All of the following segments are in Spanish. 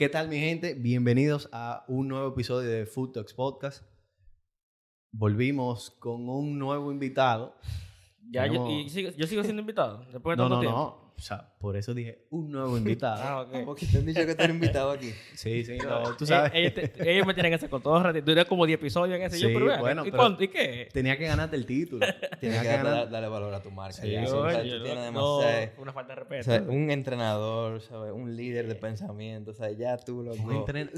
¿Qué tal, mi gente? Bienvenidos a un nuevo episodio de Food Talks Podcast. Volvimos con un nuevo invitado. Ya, yo, y sigo, yo sigo siendo invitado. Después de No, tanto no, tiempo. no. O sea, por eso dije un nuevo invitado. Ah, ok. Porque te han dicho que tú eres invitado aquí. Sí, sí, no, tú Eh, sabes. ellos, te- ellos me tienen ese cotorra. Duré como 10 episodios en ese. Sí, yo, pero vean, bueno, ¿y, pero- cuánto? ¿Y qué? Tenía que ganarte el título. Tienes Tenía que que darle, ganar. darle valor a tu marca. Sí, ya. sí. O sea, Oye, tú tienes no, una falta de o respeto. sea, un entrenador, ¿sabes? Un líder de pensamiento. O sea, ya tú lo Fue entren-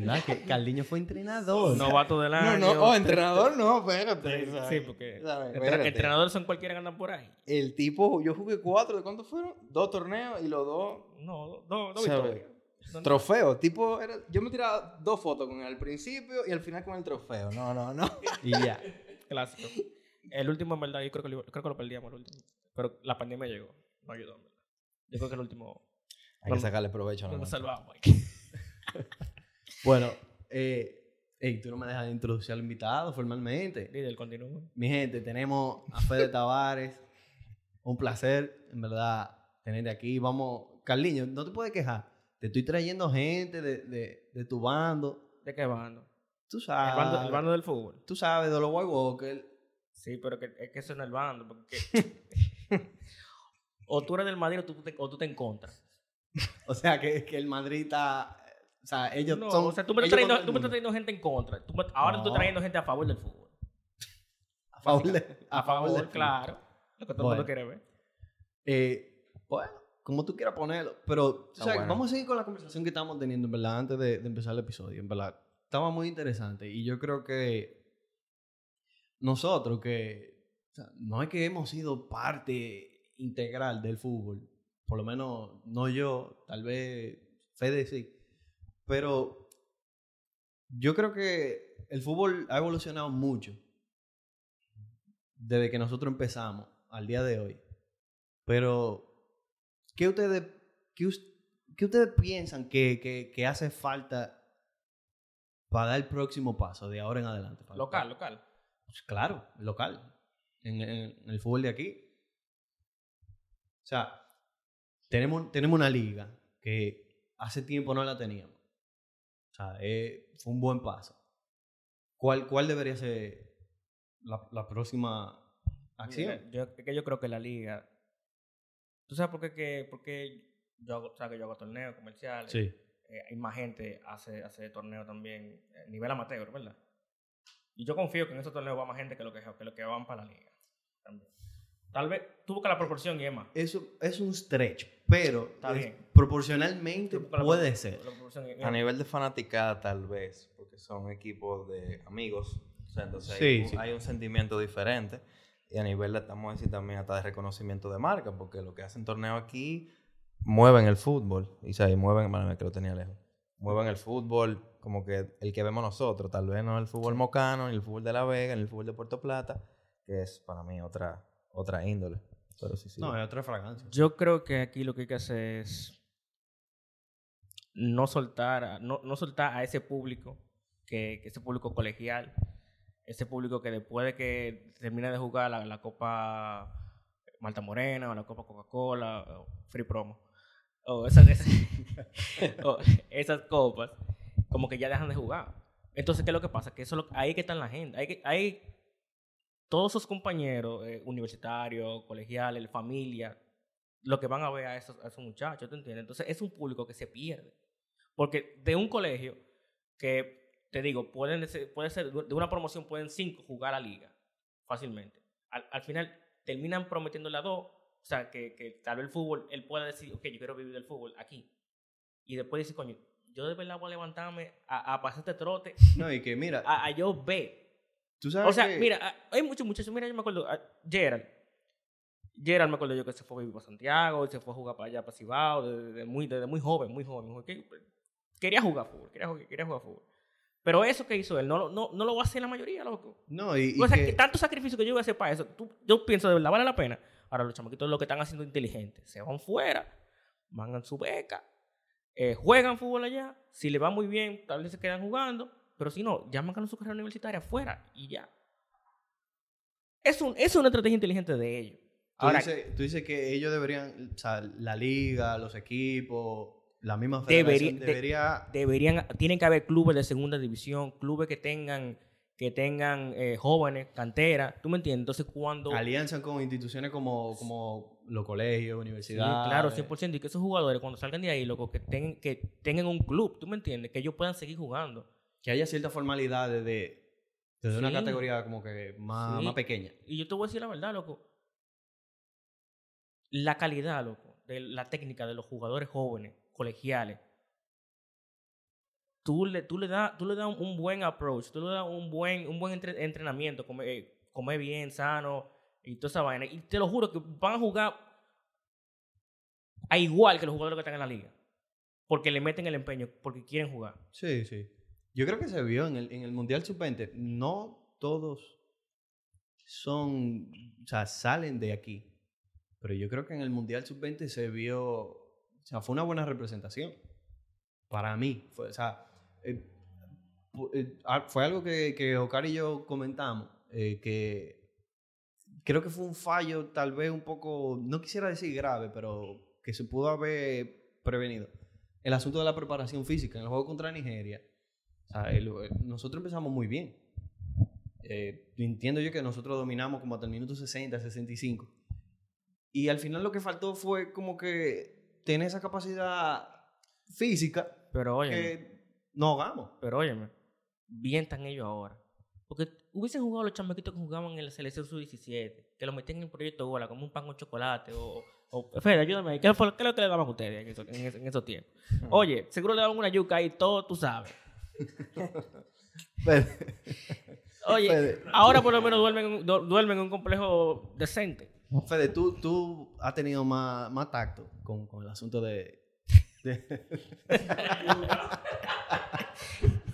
¿Verdad? Que Carliño fue entrenador. Novato del No, año. no, oh, entrenador no, espérate. Sí, porque entrenadores son cualquiera que andan por ahí. El tipo, yo jugué cuatro, ¿de cuántos fueron? Dos torneos y los dos No, no, ¿Sabe? victorias. Trofeos. Tipo, era- yo me tiraba dos fotos con él al principio y al final con el trofeo. No, no, no. Y ya. Clásico. El último, en verdad, yo creo que, lo, creo que lo perdíamos el último. Pero la pandemia llegó. No ayudó, en verdad. Yo creo que el último Hay que sacarle provecho. no ¿no? nos salvamos. aquí. Bueno, eh, ey, tú no me dejas de introducir al invitado formalmente. Líder, continúa. Mi gente, tenemos a Fede Tavares. Un placer, en verdad, tenerte aquí. Vamos, Carliño, no te puedes quejar. Te estoy trayendo gente de, de, de tu bando. ¿De qué bando? Tú El sabes. bando, el bando del fútbol. Tú sabes, de los White Walker. Sí, pero que, es que eso no es el bando. Porque o tú eres del Madrid o tú te, o tú te encontras. O sea, que, que el Madrid está... O sea, ellos No, son... o sea, tú me, trayendo, tú me estás trayendo gente en contra. Tú me- ahora tú estás trayendo gente a favor del fútbol. A favor de- A favor, del- claro. Lo que todo Bueno. el mundo quiere ver. Eh, bueno, como tú quieras ponerlo. Pero, Está sabes, bueno. vamos a seguir con la conversación que estamos teniendo, en verdad, antes de, de empezar el episodio. En verdad, estaba muy interesante. Y yo creo que nosotros, que o sea, no es que hemos sido parte integral del fútbol, por lo menos no yo, tal vez Fede sí, pero yo creo que el fútbol ha evolucionado mucho desde que nosotros empezamos al día de hoy. Pero, ¿qué ustedes, qué, us- qué ustedes piensan que, que- que hace falta para dar el próximo paso de ahora en adelante? Para- Local, local. Pues claro, local. En, en- en el fútbol de aquí. O sea, tenemos, tenemos una liga que hace tiempo no la teníamos. O sea, eh, fue un buen paso. ¿Cuál, cuál debería ser la, la próxima acción? Mira, yo, que yo creo que la liga. ¿Tú sabes por qué? Que, porque yo hago, sabes que yo hago torneos comerciales. Sí. eh, hay más gente hace, hace torneos también a nivel amateur, ¿verdad? Y yo confío que en esos torneos va más gente que lo que, que, lo que van para la liga. También. Tal vez tú buscas la proporción y es más. Eso es un stretch, pero Está es- bien. proporcionalmente la puede propor- ser. la A nivel de fanaticada, tal vez, porque son equipos de amigos. O sea, entonces Sí, hay, un- sí. hay un sentimiento diferente. Y a nivel, de, estamos a decir también hasta de reconocimiento de marca, porque lo que hacen torneos aquí mueven el fútbol. Y, y mueven, bueno, que lo tenía lejos. Mueven el fútbol como que el que vemos nosotros. Tal vez no el fútbol mocano, ni el fútbol de La Vega, ni el fútbol de Puerto Plata, que es para mí otra, otra índole. Pero sí, sí. No, es otra fragancia. Yo creo que aquí lo que hay que hacer es no soltar, a- no, no soltar a ese público, que, que ese público colegial, ese público que después de que termine de jugar la, Copa Malta Morena o la Copa Coca-Cola, o Free Promo, o esas, o copas, como que ya dejan de jugar. Entonces, ¿qué es lo que pasa? Que eso es lo- ahí que está la gente. Ahí todos sus compañeros eh, universitarios, colegiales, familia, lo que van a ver a esos, a esos muchachos, ¿te entiendes? Entonces es un público que se pierde. Porque de un colegio que, te digo, pueden ser- puede ser, de una promoción pueden cinco jugar a la liga fácilmente. Al, al final terminan prometiéndole a dos, o sea, que, que tal vez el fútbol, él pueda decir, ok, yo quiero vivir del fútbol aquí. Y después dice, coño, yo de verdad voy a levantarme a, a pasar este trote, No, y que mira, a, a yo ver tú sabes o sea, que- mira, hay muchos muchachos. Mira, yo me acuerdo, ah, Gerald. Gerald me acuerdo yo que se fue a vivir para Santiago, se fue a jugar para allá, para Cibao, desde, desde muy, desde muy joven, muy joven. quería jugar fútbol, quería, jugar- quería jugar fútbol. Pero eso que hizo él, no, lo- no, no lo va a hacer la mayoría, loco. No, y, y o sea, que- que tanto sacrificio que yo voy a hacer para eso, tú- yo pienso de verdad, vale la pena. Ahora los chamaquitos lo que están haciendo inteligentes, se van fuera, van a su beca, eh, juegan fútbol allá, si le va muy bien, tal vez se quedan jugando, pero si no, llaman a su carrera universitaria afuera y ya. Es, un, es una estrategia inteligente de ellos. Tú, Ahora, dices, tú dices que ellos deberían, o sea, la liga, los equipos, la misma Debería- federación de- debería... deberían, tienen que haber clubes de segunda división, clubes que tengan, que tengan eh, jóvenes, cantera, ¿tú me entiendes? Entonces cuando... alianzan con instituciones como, como los colegios, Sí, universidades. claro, 100%. Y que esos jugadores cuando salgan de ahí, loco, que, tengan, que tengan un club, ¿tú me entiendes? Que ellos puedan seguir jugando. Que haya ciertas formalidades de, desde una Sí. categoría como que más, Sí. más pequeña. Y yo te voy a decir la verdad, loco. La calidad, loco, de la técnica de los jugadores jóvenes, colegiales. Tú le, tú le das tú le das un, buen approach, tú le das un buen, un buen entre- entrenamiento, comer, eh, comer bien, sano y toda esa vaina. Y te lo juro que van a jugar a igual que los jugadores que están en la liga. Porque le meten el empeño, porque quieren jugar. Sí, sí. Yo creo que se vio en el, en el Mundial Sub-20. No todos son, o sea, salen de aquí. Pero yo creo que en el Mundial Sub-20 se vio, o sea, fue una buena representación. Para mí. Fue, o sea, eh, eh, ah, fue algo que, que Oscar y yo comentamos, eh, que creo que fue un fallo tal vez un poco, no quisiera decir grave, pero que se pudo haber prevenido. El asunto de la preparación física en el juego contra Nigeria. O sea, el- el- nosotros empezamos muy bien. Eh, entiendo yo que nosotros dominamos como hasta el minuto 60, 65. Y al final lo que faltó fue como que tener esa capacidad física Pero oye, que no hagamos. Pero óyeme, bien están ellos ahora. Porque hubiesen jugado los chamaquitos que jugaban en la selección sub-17, que lo metían en el proyecto Gola, como un pan con chocolate, o... o Fede, ayúdame ahí. ¿Qué, fue- qué es lo que le daban a ustedes en, eso- en eso- en esos tiempos? Oye, seguro le daban una yuca ahí, todo tú sabes. Oye, Fede. ahora por lo menos duermen, du- duermen en un complejo decente. Fede, tú, tú has tenido más, más tacto con, con el asunto de... de-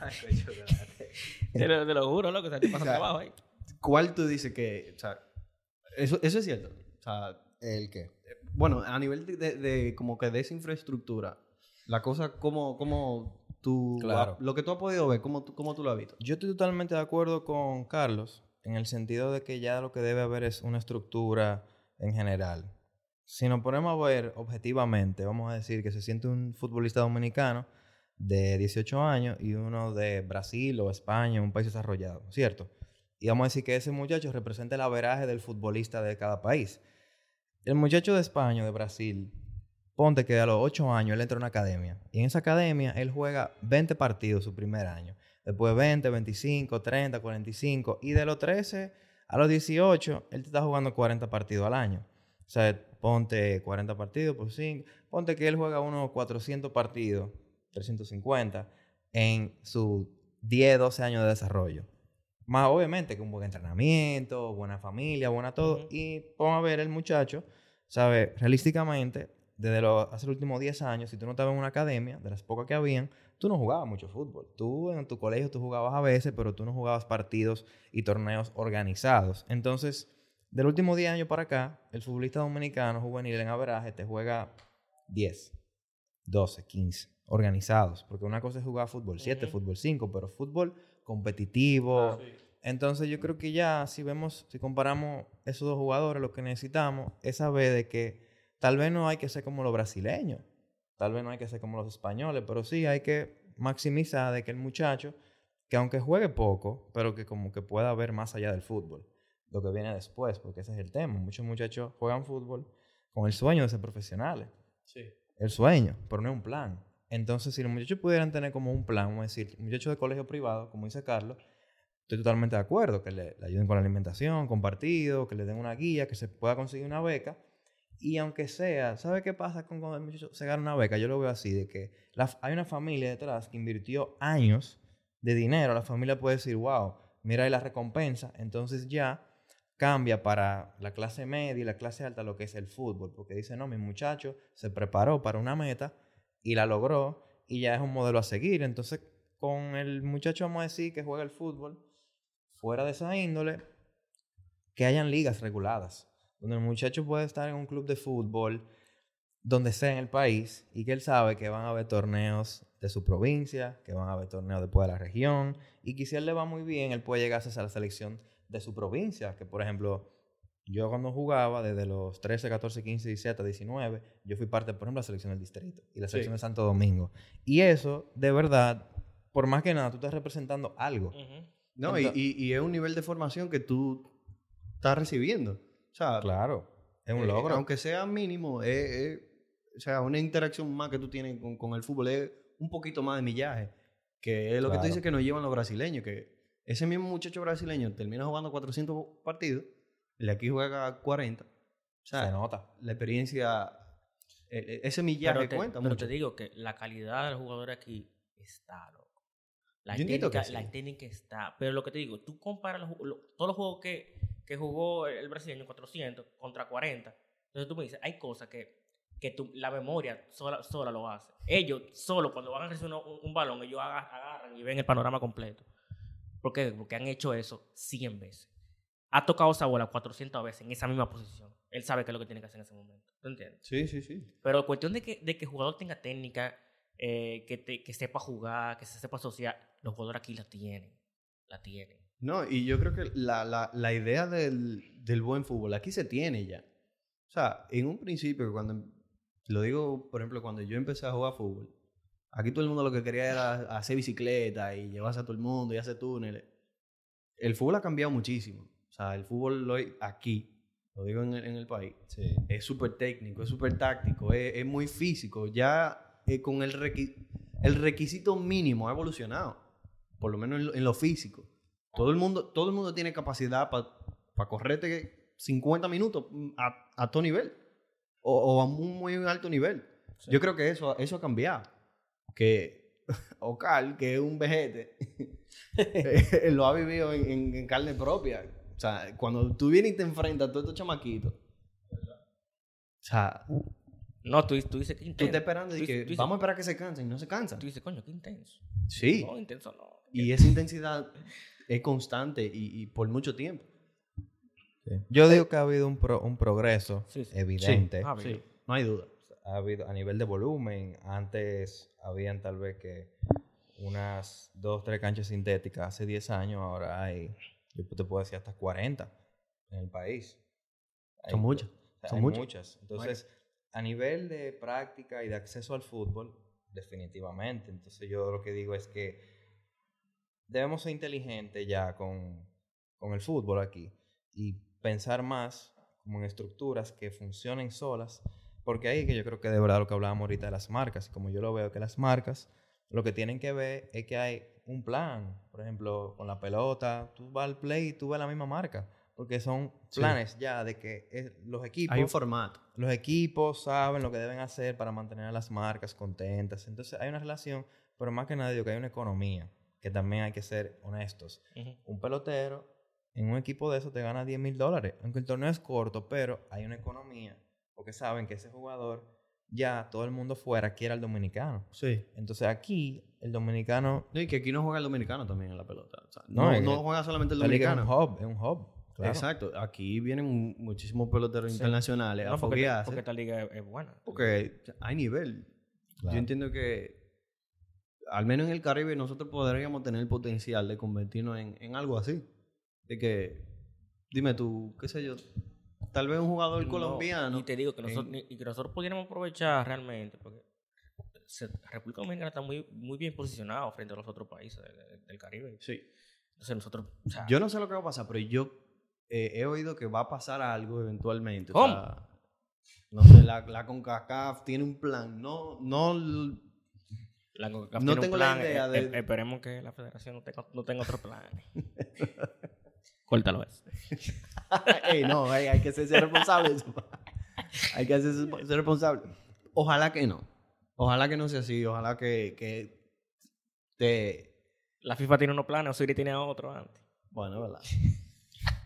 Te lo, te lo juro, loco, o sea, te pasan O sea, trabajo ahí. ¿Cuál tú dices que... O sea, eso, eso es cierto. O sea, ¿El qué? bueno, a nivel de, de- de como que de esa infraestructura, la cosa, como como tú... Claro. Lo que tú has podido ver, ¿cómo, tú- cómo tú lo has visto? Yo estoy totalmente de acuerdo con Carlos en el sentido de que ya lo que debe haber es una estructura en general. Si nos ponemos a ver objetivamente, vamos a decir que se siente un futbolista dominicano de 18 años y uno de Brasil o España, un país desarrollado, ¿cierto? Y vamos a decir que ese muchacho representa el averaje del futbolista de cada país. El muchacho de España de Brasil, ponte que a los 8 años él entra a una academia. Y en esa academia él juega 20 partidos su primer año. Después 20, 25, 30, 45. Y de los 13 a los 18, él te está jugando 40 partidos al año. O sea, ponte 40 partidos por 5. Ponte que él juega unos 400 partidos, 350, en sus 10, 12 años de desarrollo. Más obviamente que un buen entrenamiento, buena familia, buena todo. Y vamos a ver el muchacho, ¿sabe? Realísticamente, desde los, hace los últimos 10 años, si tú no estabas en una academia, de las pocas que habían, tú no jugabas mucho fútbol. Tú en tu colegio tú jugabas a veces, pero tú no jugabas partidos y torneos organizados. Entonces, del último 10 años para acá, el futbolista dominicano juvenil en averaje te juega 10, 12, 15 organizados. Porque una cosa es jugar fútbol 7, Ujú. fútbol 5, pero fútbol competitivo. Entonces yo creo que ya si vemos, si comparamos esos dos jugadores, lo que necesitamos es saber de que tal vez no hay que ser como los brasileños, tal vez no hay que ser como los españoles, pero sí hay que maximizar de que el muchacho, que aunque juegue poco, pero que como que pueda ver más allá del fútbol, lo que viene después, porque ese es el tema. Muchos muchachos juegan fútbol con el sueño de ser profesionales Sí. el sueño, pero no es un plan. Entonces, si los muchachos pudieran tener como un plan, vamos a decir, muchachos de colegio privado, como dice Carlos, estoy totalmente de acuerdo, que le, le ayuden con la alimentación, compartido, que le den una guía, que se pueda conseguir una beca. Y aunque sea, ¿sabe qué pasa con cuando el muchacho se gana una beca? Yo lo veo así, de que la- hay una familia detrás que invirtió años de dinero. La familia puede decir, wow, mira ahí la recompensa. Entonces ya cambia para la clase media y la clase alta lo que es el fútbol. Porque dice, no, mi muchacho se preparó para una meta y la logró y ya es un modelo a seguir. Entonces, con el muchacho, vamos a decir, que juega el fútbol, fuera de esa índole, que hayan ligas reguladas, donde el muchacho puede estar en un club de fútbol, donde sea en el país, y que él sabe que van a haber torneos de su provincia, que van a haber torneos después de la región, y que si él le va muy bien, él puede llegar a la selección de su provincia, que por ejemplo, yo cuando jugaba, desde los 13, 14, 15, 17, 19, yo fui parte, por ejemplo, de la selección del distrito y la Sí. selección de Santo Domingo. Y eso, de verdad, por más que nada, tú estás representando algo. No, y, y- y es un nivel de formación que tú estás recibiendo. Claro, es un eh, logro. aunque sea mínimo, es, es- o sea, una interacción más que tú tienes con, con el fútbol es un poquito más de millaje. Que es lo que tú dices que nos llevan los brasileños. Que ese mismo muchacho brasileño termina jugando 400 partidos, el de aquí juega 40. O sea, Se nota. la experiencia, e- e- ese millaje Pero, te, cuenta pero mucho. te digo que la calidad del jugador aquí está, loco. La técnica, que la sí. técnica está. Pero lo que te digo, tú comparas los ju- lo- todos los juegos que, que jugó el brasileño 400 contra 40. Entonces tú me dices, hay cosas que, que tu- la memoria sola, sola lo hace. Ellos, solo cuando van a recibir un, un balón, ellos aga- agarran y ven el panorama completo. ¿Por qué? Porque han hecho eso 100 veces. Ha tocado esa bola 400 veces en esa misma posición. Él sabe qué es lo que tiene que hacer en ese momento. ¿Tú entiendes? Sí, sí, sí. Pero cuestión de que, de que el jugador tenga técnica, eh, que, te- que sepa jugar, que se sepa asociar, los jugadores aquí la tienen. La tienen. No, y yo creo que la, la, la idea del, del buen fútbol aquí se tiene ya. O sea, en un principio, cuando, lo digo, por ejemplo, cuando yo empecé a jugar fútbol, aquí todo el mundo lo que quería era hacer bicicleta y llevarse a todo el mundo y hacer túneles. El fútbol ha cambiado muchísimo. O sea, el fútbol hoy, aquí, lo digo en, el- en el país, Sí. es súper técnico, es súper táctico, es, es muy físico. Ya eh, con el, requi- el requisito mínimo ha evolucionado, por lo menos en lo, en lo físico. Todo el mundo, todo el mundo tiene capacidad para correrte 50 minutos mm, a, a todo nivel o, o a un muy alto nivel. Sí. Yo creo que eso, eso ha cambiado. Que Ocal, que es un vejete, eh, lo ha vivido en, en- en carne propia. O sea, cuando tú vienes y te enfrentas a todos estos chamaquitos, o sea, No, tú, tú dices que tú intenso. estás esperando y Tú que tú dices- vamos a esperar que se cansen y no se cansan. Tú dices, coño, qué intenso. Sí, No, intenso no. y esa intensidad es constante y, y por mucho tiempo. Sí. Yo digo que ha habido un, pro- un progreso Sí, sí. evidente. Sí, no hay duda. ha habido a nivel de volumen. Antes habían tal vez que unas dos, tres canchas sintéticas hace 10 años. Ahora hay, yo te puedo decir, hasta 40 en el país. Son Hay- muchas, o sea, son hay muchas. muchas. Entonces, a nivel de práctica y de acceso al fútbol, definitivamente. Entonces, yo lo que digo es que debemos ser inteligentes ya con, con el fútbol aquí y pensar más como en estructuras que funcionen solas, porque ahí que yo creo que de verdad lo que hablábamos ahorita de las marcas, y como yo lo veo que las marcas lo que tienen que ver es que hay un plan, por ejemplo, con la pelota, tú vas al play y tú ves la misma marca, porque son Sí. planes ya de que eh, los equipos Hay un formato. los equipos saben lo que deben hacer para mantener a las marcas contentas. Entonces hay una relación, pero más que nada digo que hay una economía, que también hay que ser honestos. Ujú. Un pelotero en un equipo de eso te gana 10 mil dólares, aunque el torneo es corto, pero hay una economía, porque saben que ese jugador ya todo el mundo fuera quiere al dominicano. Sí. Entonces aquí el dominicano... No, y que aquí no juega el dominicano también en la pelota. O sea, No, no, es no juega solamente el liga es dominicano. un hub, es un hub. claro. Exacto. Aquí vienen mu- muchísimos peloteros Sí. internacionales a No, porque, foguearse. porque esta liga es, es buena. Porque hay nivel. Claro. Yo entiendo que, al menos en el Caribe, nosotros podríamos tener el potencial de convertirnos en, en algo así. De que, dime tú, qué sé yo, tal vez un jugador No, colombiano. y te digo que nosotros, y que nosotros pudiéramos aprovechar realmente, porque República Dominicana está muy, muy bien posicionado frente a los otros países del, del Caribe. Sí. Entonces nosotros... o sea, Yo no sé lo que va a pasar, pero yo eh, he oído que va a pasar algo eventualmente. O ¿Cómo? sea, no sé, la, la CONCACAF tiene un plan. No, no la no tengo la idea eh, de- eh, esperemos que la federación no tenga, no tenga otro plan. Córtalo eso. Ey, no, hay, hay que ser, ser responsable. hay que ser, ser responsable. Ojalá que no. Ojalá que no sea así. Ojalá que, que te... La FIFA tiene unos planes, Osiris tiene otro antes. Bueno, ¿verdad?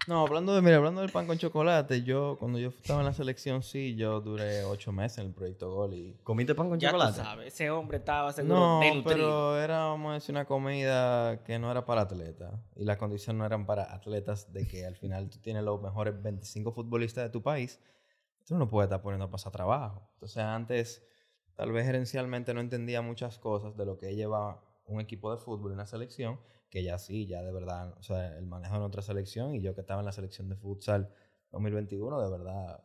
No, hablando de, mira, hablando del pan con chocolate, yo, cuando yo estaba en la selección, sí, yo duré ocho meses en el proyecto Gol y... ¿Comiste pan con Ya chocolate? tú sabes, ese hombre estaba seguro No, pero era, vamos a decir, una comida que no era para atletas. Y las condiciones no eran para atletas de que al final tú tienes los mejores 25 futbolistas de tu país. Tú no puedes estar poniendo a pasar trabajo. Entonces antes, tal vez gerencialmente no entendía muchas cosas de lo que lleva un equipo de fútbol una selección, que ya sí, ya de verdad, o sea, el manejo de nuestra selección y yo que estaba en la selección de futsal 2021 de verdad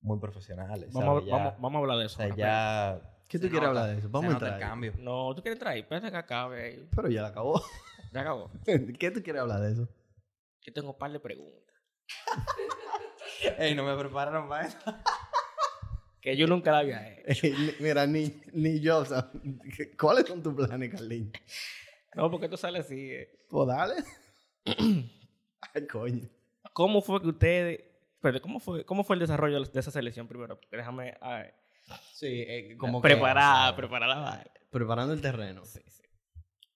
muy profesionales. Vamos, a- ¿sabes? Ya- vamos, vamos a hablar de o eso. sea, ya... ¿Qué tú quieres hablar de eso? Vamos a entrar. cambio. No, tú quieres entrar ahí. Espérate que acabe ahí. Pero ya la acabó. Ya acabó. ¿Qué tú quieres hablar de eso? Yo tengo un par de preguntas. Ey, no me prepararon para eso. Que yo nunca la había hecho. Mira, ni, ni yo, o sea, ¿cuáles son tus planes, Carlín? No, porque tú sales así. eh. Pues dale. Ay, coño. ¿Cómo fue que ustedes... Pero, ¿cómo fue, ¿cómo fue el desarrollo de esa selección primero? Porque déjame... a ver, Sí, eh, como que, preparar, o sea, preparar la vaina. preparando el terreno. Sí, sí.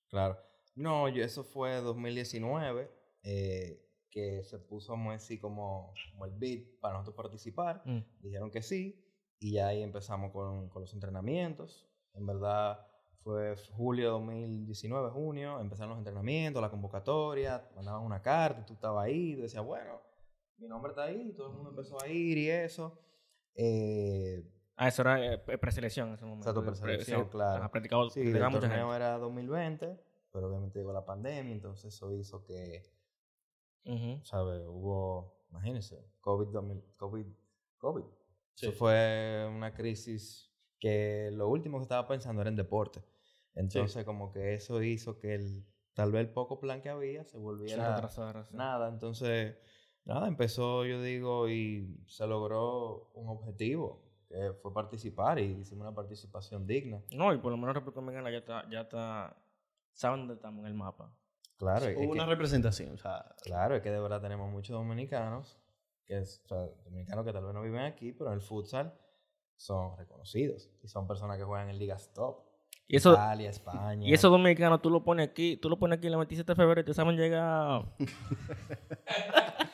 Claro. No, yo, eso fue 2019, eh, que se puso así como, como el beat para nosotros participar. Mm. Dijeron que sí, y ya ahí empezamos con, con los entrenamientos. En verdad fue julio de 2019, junio, empezaron los entrenamientos, la convocatoria, mandaban una carta, tú estabas ahí, tú decías, bueno, mi nombre está ahí, todo el mundo empezó a ir y eso. Eh, Ah, eso era eh, pre- preselección en ese momento. Exacto, Pre- preselección, claro. Practicado, Sí, el torneo gente. era 2020, pero obviamente llegó la pandemia, entonces eso hizo que, Ujú. ¿sabes? Hubo, imagínense, COVID, 2000 COVID, COVID. Sí. Eso fue una crisis que lo último que estaba pensando era en deporte. Entonces, como que eso hizo que el, tal vez el poco plan que había se Se volviera retrasara, sí. nada. Entonces, nada, empezó, yo digo, y se logró un objetivo, que fue participar, y hicimos una participación digna. No, y por lo menos República Dominicana ya está, ya está, saben dónde estamos en el mapa. Claro, es Hubo que- una representación, o sea, Claro, es que de verdad tenemos muchos dominicanos, que es, o sea, dominicanos que tal vez no viven aquí, pero en el futsal son reconocidos y son personas que juegan en ligas top. Y eso, Italia, España. y esos dominicanos tú lo pones aquí, tú lo pones aquí el 27 de febrero y te saben llegar.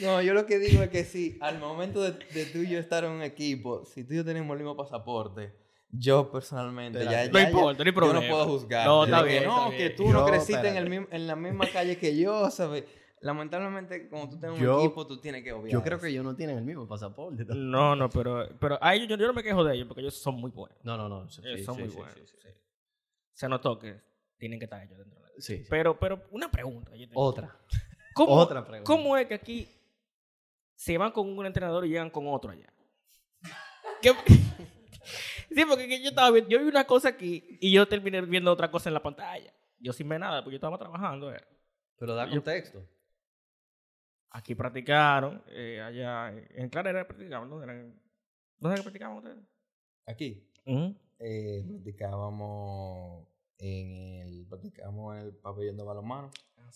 No, yo lo que digo es que si al momento de, de tú y yo estar en un equipo, si tú y yo tenemos el mismo pasaporte, yo personalmente ya, No ya- ya- importa, no hay yo no problema. puedo juzgar. No, está que bien, No, está que bien. tú no Yo, creciste en, el en la misma calle que yo, ¿sabes? Lamentablemente, como tú tienes un Yo- equipo, tú tienes que obviar. yo creo que ellos no tienen el mismo pasaporte. No, no, pero, pero a ellos, yo, yo no me quejo de ellos porque ellos son muy buenos. No, no, no. sí, Ellos son sí, muy sí, buenos. sí, sí. sí. Se notó que tienen que estar ellos dentro. de la- Sí, sí. Pero, pero una pregunta. yo tengo. Otra. ¿Cómo, Otra pregunta. ¿Cómo es que aquí se van con un entrenador y llegan con otro allá? ¿Qué- sí, porque que yo estaba viendo, yo vi una cosa aquí y yo terminé viendo otra cosa en la pantalla. Yo sin ver nada, porque yo estaba trabajando. eh. Pero da Yo- contexto. Aquí practicaron, eh, allá en Clarera practicaban, ¿dónde eran? ¿Dónde practicaban ustedes? Aquí. Ujú. eh, practicábamos en el practicábamos en el pabellón de balonmano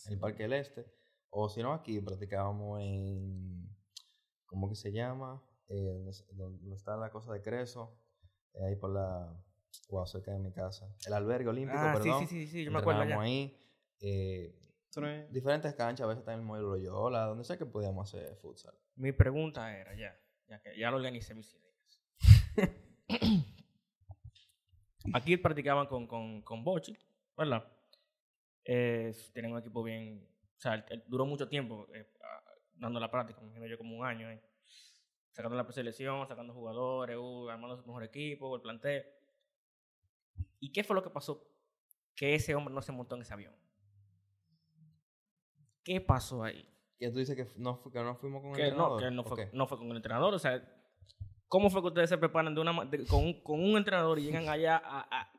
en el Parque del Este o si no aquí practicábamos en ¿cómo que se llama? Eh, donde, está la cosa de Creso eh, ahí por la wow, cerca de mi casa el albergue olímpico Ah, sí, perdón sí, sí, sí, yo me acuerdo allá. ahí eh, diferentes canchas a veces está en el modelo Loyola donde sea que podíamos hacer futsal Mi pregunta era ya, ya que ya lo organicé mis ideas. Aquí practicaban con, con, con Bochi, ¿verdad? Eh, tienen un equipo bien, o sea, el- el- duró mucho tiempo eh, dando la práctica, me imagino yo como un año, ahí. sacando la preselección, sacando jugadores, uh, armando su mejor equipo, el plantel. ¿Y qué fue lo que pasó? Que ese hombre no se montó en ese avión. ¿Qué pasó ahí? que tú dices que no, que no fuimos con el no, entrenador que no ¿o fue, no fue con el entrenador. O sea, ¿cómo fue que ustedes se preparan de una, ma- de- con, un, con un entrenador y llegan allá a, a-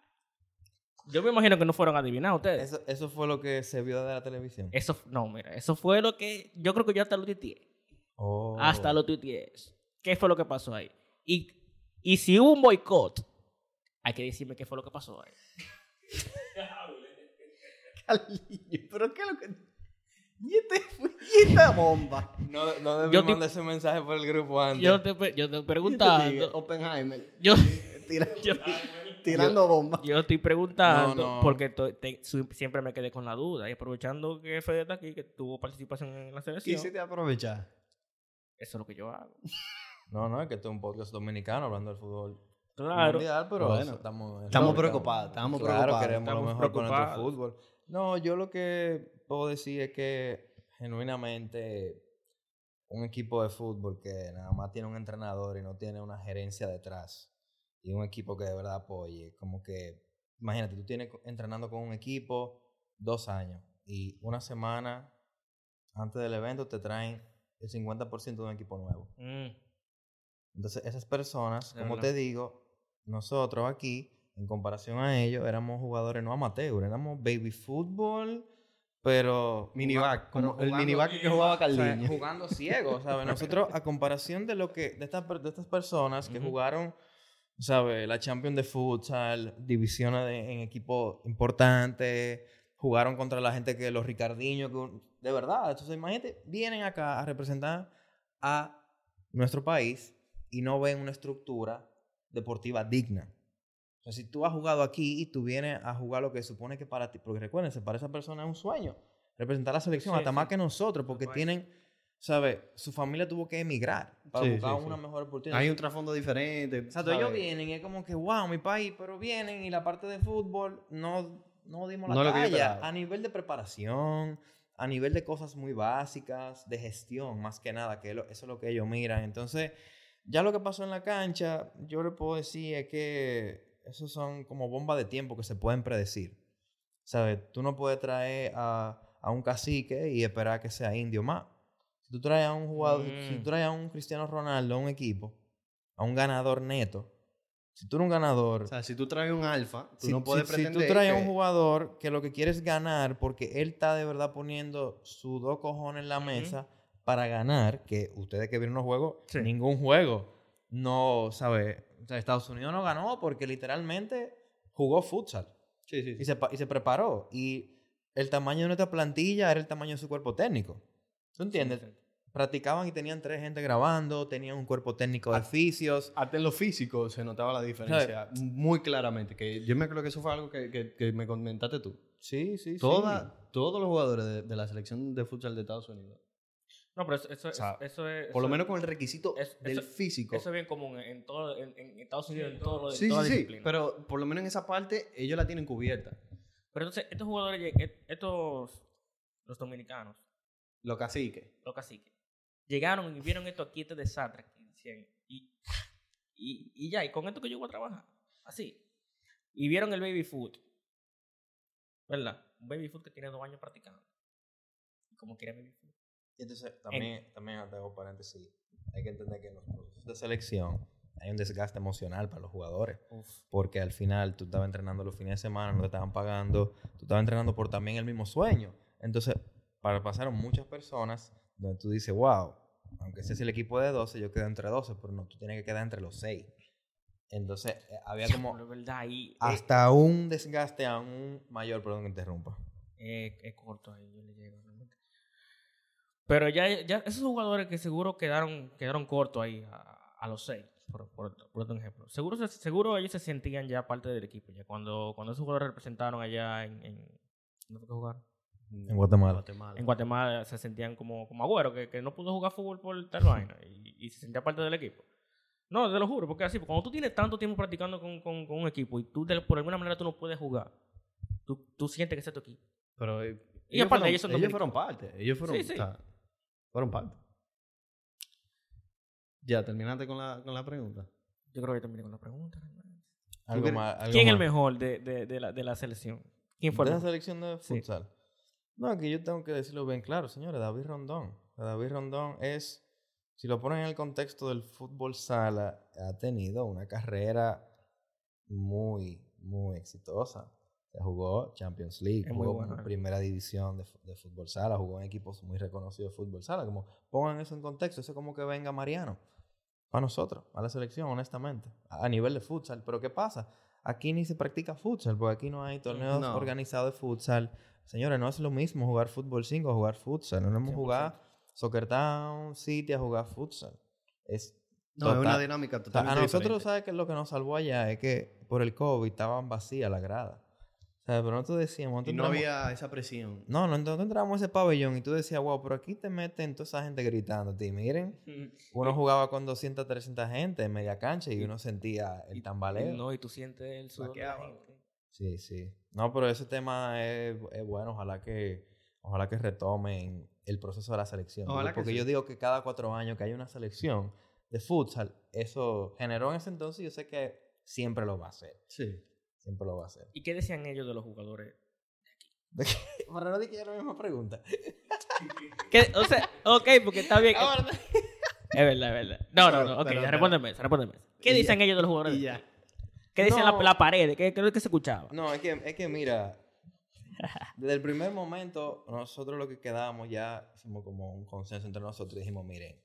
Yo me imagino que no fueron a adivinar ustedes. eso, eso fue lo que se vio de la televisión Eso, no, mira, eso fue lo que yo creo que yo hasta lo tuiteé. Oh. Hasta lo tuiteé. ¿Qué fue lo que pasó ahí? Y, y si hubo un boicot, hay que decirme qué fue lo que pasó ahí. Carliño, pero qué es lo que. Y, este, y esta bomba. No, no debí Yo te- mandar ese mensaje por el grupo antes. Yo te, yo este preguntando. Oppenheimer. Yo, Tira- yo, tirando bombas. yo estoy preguntando No, no. porque to- te- su- siempre me quedé con la duda. Y aprovechando que Fede está aquí, que tuvo participación en la selección. Quisiste aprovechar. Eso es lo que yo hago. No, no, es que esto es un podcast dominicano hablando del fútbol Claro. mundial, pero Bueno, eso, estamos, preocupados, estamos claro, preocupados, queremos estamos lo mejor con nuestro preocupados. fútbol. No, yo lo que puedo decir es que genuinamente un equipo de fútbol que nada más tiene un entrenador y no tiene una gerencia detrás y un equipo que de verdad apoye, como que, imagínate, tú tienes entrenando con un equipo dos años y una semana antes del evento te traen el 50% de un equipo nuevo. Mm. Entonces, esas personas, como te digo, nosotros aquí, en comparación a ellos, éramos jugadores no amateur, éramos baby fútbol, pero... Miniback, pero como el miniback que jugaba o sea, Carliño. jugando ciego, ¿sabes? Nosotros, a comparación de lo que de estas, de estas personas que jugaron, ¿sabes? La Champions de futsal, divisiones de- en equipos importantes, jugaron contra la gente que los Ricardiños, que de verdad. Entonces, imagínate, vienen acá a representar a nuestro país y no ven una estructura deportiva digna. O sea, si tú has jugado aquí y tú vienes a jugar lo que supone que para ti, porque recuérdense, para esa persona es un sueño representar la selección, Sí, hasta sí. más que nosotros, porque tienen, ¿sabes? Su familia tuvo que emigrar para Sí, buscar una mejor oportunidad. Hay un trasfondo diferente. Exacto, ¿sabes? ellos vienen y es como que, wow, mi país, pero vienen y la parte de fútbol no, no dimos la No talla. A nivel de preparación, a nivel de cosas muy básicas, de gestión, más que nada, que eso es lo que ellos miran. Entonces, ya lo que pasó en la cancha, yo le puedo decir es que esos son como bombas de tiempo que se pueden predecir. ¿Sabes? Tú no puedes traer a, a un cacique y esperar que sea indio más. Si tú traes a un jugador, si Mm. tú traes a un Cristiano Ronaldo a un equipo, a un ganador neto, si tú eres un ganador, O sea, si tú traes un alfa, tú si, no puedes si- si pretender tú traes a que- un jugador que lo que quiere es ganar porque él está de verdad poniendo sus dos cojones en la mesa para ganar, que ustedes que vieron los juegos, Sí. ningún juego no, ¿sabe? O sea, Estados Unidos no ganó porque literalmente jugó futsal Sí, sí, sí. y se, y se preparó. Y el tamaño de nuestra plantilla era el tamaño de su cuerpo técnico. ¿Tú entiendes? 100%. Practicaban y tenían tres gente grabando, tenían un cuerpo técnico de oficios. Hasta en lo físico se notaba la diferencia muy claramente. Que yo me creo que eso fue algo que, que- que me comentaste tú. Sí, sí, sí. Toda, Todos los jugadores de, de la selección de futsal de Estados Unidos, No, pero eso, eso, O sea, eso es... por lo eso- menos con el requisito es- del eso- físico. Eso es bien común en, todo, en, en Estados Unidos, en todo lo de sí, toda sí. Pero por lo menos en esa parte ellos la tienen cubierta. Pero entonces, estos jugadores, estos, los dominicanos, Los caciques. los caciques, llegaron y vieron esto aquí, este desastre, y, y, y ya, y con esto que yo voy a trabajar, así. Y vieron el baby food, ¿verdad? Un baby food que tiene dos años practicando. Y como quiere baby food. Entonces, también, también te hago paréntesis. Hay que entender que en los procesos de selección hay un desgaste emocional para los jugadores. Porque al final tú estabas entrenando los fines de semana, no te estaban pagando, tú estabas entrenando por también el mismo sueño. Entonces, para pasaron muchas personas donde tú dices, wow, aunque ese es el equipo de 12, yo quedo entre 12, pero no, tú tienes que quedar entre los 6. Entonces, eh, había como Diablo, ¿verdad? Ahí, eh, hasta un desgaste aún mayor, perdón que interrumpa. Eh, es corto ahí, yo le llego. Pero ya, ya esos jugadores que seguro quedaron, quedaron cortos ahí a, a los seis, por, por, por otro ejemplo. Seguro, se- seguro ellos se sentían ya parte del equipo. Ya cuando, cuando esos jugadores representaron allá en, en ¿dónde fue que jugaron? En Guatemala. Guatemala. En Guatemala se sentían como, como agüero, que, que no pudo jugar fútbol por tal vaina y, y se sentía parte del equipo. No, te lo juro, porque así, cuando tú tienes tanto tiempo practicando con, con, con un equipo y tú de- por alguna manera tú no puedes jugar, tú, tú sientes que es tu equipo. Pero eh, Y ellos, aparte, fueron, ellos son ellos dominicanos. fueron parte. Ellos fueron, Sí, sí. o sea, fueron parte. Ya, terminaste con la, con la pregunta. Yo creo que terminé con la pregunta. Algo crees- más- algo ¿Quién es el mejor de, de, de, la, de la selección? ¿Quién fue ¿De la selección de Sí. futsal? No, que yo tengo que decirlo bien claro, señores. David Rondón. David Rondón es, si lo ponen en el contexto del fútbol sala, ha tenido una carrera muy, muy exitosa. Jugó Champions League, Es muy jugó bueno, en eh. primera división de, de fútbol sala, jugó en equipos muy reconocidos de fútbol sala. Como pongan eso en contexto, eso es como que venga Mariano para nosotros, a la selección, honestamente, a, a nivel de futsal. Pero ¿qué pasa? Aquí ni se practica futsal, porque aquí no hay torneos No. organizados de futsal. Señores, no es lo mismo jugar fútbol 5 a jugar futsal. No 100%. jugar Soccer Town City a jugar futsal. Es No, es una dinámica o totalmente a nosotros, diferente. ¿sabes qué es lo que nos salvó allá? Es que por el COVID estaban vacías las gradas. O sea, pero nosotros decíamos... Y no entramos- había esa presión. No, no, nosotros entramos a ese pabellón y tú decías, wow, pero aquí te meten toda esa gente gritando. a ti. miren, uno jugaba con 200, 300 gente en media cancha y uno sentía el tambaleo. No, y tú sientes el sudor de la Vaqueaba. gente. Sí, sí. No, pero ese tema es, es bueno. Ojalá que, ojalá que retomen el proceso de la selección. Ojalá que porque sí. yo digo que cada cuatro años que hay una selección de futsal, eso generó en ese entonces y yo sé que siempre lo va a hacer. Sí. Siempre lo va a hacer. ¿Y qué decían ellos de los jugadores? Para no decir que era la misma pregunta. ¿Qué? O sea, ok, porque está bien. Ahora, Es verdad, es verdad. No, no, no. Ok, Pero, pero- respóndeme eso, respóndeme eso. ¿Qué dicen ya. ellos de los jugadores? Y ya. ¿Qué dicen No. la, la pared? ¿Qué, lo que se escuchaba? No, es que, es que mira, desde el primer momento, nosotros lo que quedamos ya hicimos como un consenso entre nosotros y dijimos, miren,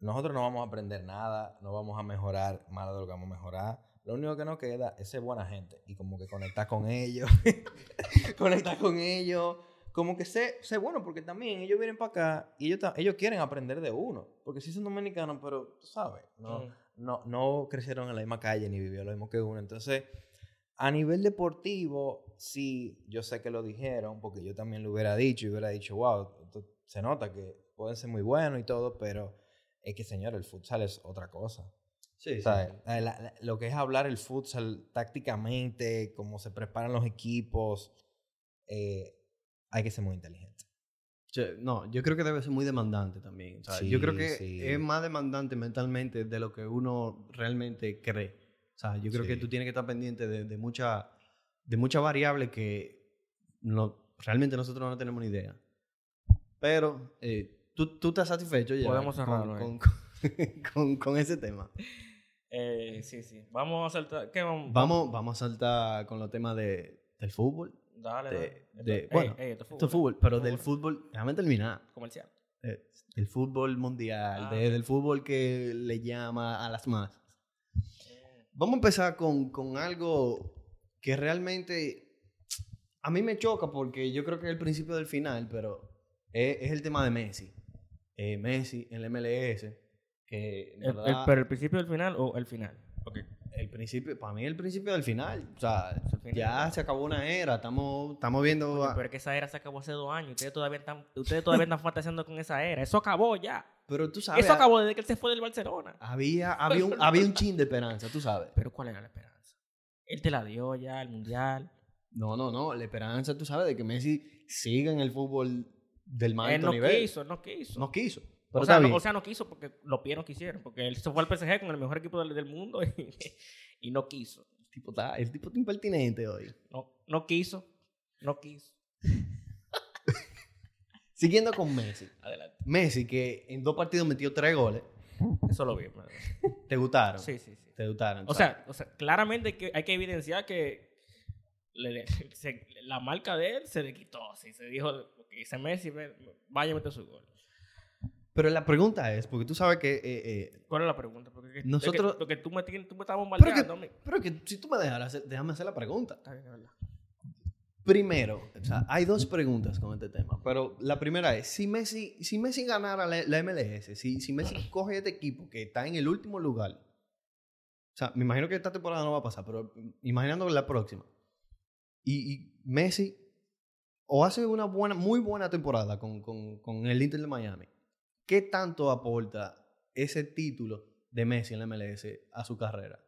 nosotros no vamos a aprender nada, no vamos a mejorar más de lo que vamos a mejorar. Lo único que nos queda es ser buena gente y como que conectar con ellos, conectar con ellos, como que ser, ser bueno, porque también ellos vienen para acá y ellos, ellos quieren aprender de uno, porque sí son dominicanos, pero tú sabes, no, Mm. no, no crecieron en la misma calle ni vivieron lo mismo que uno. Entonces, a nivel deportivo, sí, yo sé que lo dijeron, porque yo también lo hubiera dicho y hubiera dicho, wow, esto- se nota que pueden ser muy buenos y todo, pero es que, señor, el futsal es otra cosa. Sí, O sea, la- la- la- lo que es hablar el futsal tácticamente, cómo se preparan los equipos, eh, hay que ser muy inteligente. No, yo creo que debe ser muy demandante también. o sea, yo creo Sí, que sí. es más demandante mentalmente de lo que uno realmente cree. O sea, yo creo que Sí. tú tienes que estar pendiente de, de muchas de muchas variables que no, realmente nosotros no tenemos ni idea. Pero eh, ¿tú, tú estás satisfecho ya Podemos con- cerrarlo, eh. con- con- con ese tema. Eh, sí, sí. Vamos a saltar. ¿Qué vamos? Vamos, vamos a saltar con los temas de, del fútbol. Dale, de- dale. de- bueno, ey, ey, esto es Esto es fútbol, fútbol, pero Fútbol. del fútbol, déjame terminar. Comercial. eh, del fútbol mundial, Ah. de- del fútbol que le llama a las masas. Vamos a empezar con, con algo que realmente a mí me choca porque yo creo que es el principio del final, pero es, es el tema de Messi. Eh, Messi en el MLS, que en El- el- verdad, ¿Pero el principio del final o el final? Ok. el principio, para mí el principio del final. O sea, final. ya se acabó una era, estamos, estamos viendo... Pero es que esa era se acabó hace dos años. Ustedes todavía están, ustedes todavía están fantaseando con esa era. Eso acabó ya. pero tú sabes, Eso acabó desde que él se fue del Barcelona. había, había, un, había un chin de esperanza, tú sabes. Pero ¿cuál era la esperanza? Él te la dio ya, el mundial. No, no, no. La esperanza, tú sabes, de que Messi siga en el fútbol del más Él alto no nivel. quiso, él no quiso. No quiso. O, sea, no, o sea, no quiso porque los pies no quisieron. Porque él se fue al PSG con el mejor equipo del, del mundo y, y no quiso. el, tipo está, el tipo está impertinente hoy. No, no quiso. No quiso. Siguiendo con Messi. Adelante. Messi, que en dos partidos metió tres goles. Eso lo vi. madre. ¿Te gustaron? Sí, sí, sí. ¿Te gustaron? O sea, o sea claramente hay que, hay que evidenciar que le- le- se- la marca de él se le quitó. Sí, se dijo, porque ese Messi vaya a meter su gol. Pero la pregunta es, porque tú sabes que... eh, eh, ¿Cuál es la pregunta? Porque, que- Nosotros- porque tú me, tienes- tú me pero, bombardeando. a mí. que, pero que si tú me dejas, hacer- déjame hacer la pregunta. Está bien, es verdad. Primero, o sea, hay dos preguntas con este tema, pero la primera es, si Messi, si Messi ganara la, la MLS, si, si Messi coge este equipo que está en el último lugar, o sea, me imagino que esta temporada no va a pasar, pero imaginando la próxima, y, y Messi o hace una buena, muy buena temporada con, con, con el Inter de Miami, ¿qué tanto aporta ese título de Messi en la MLS a su carrera?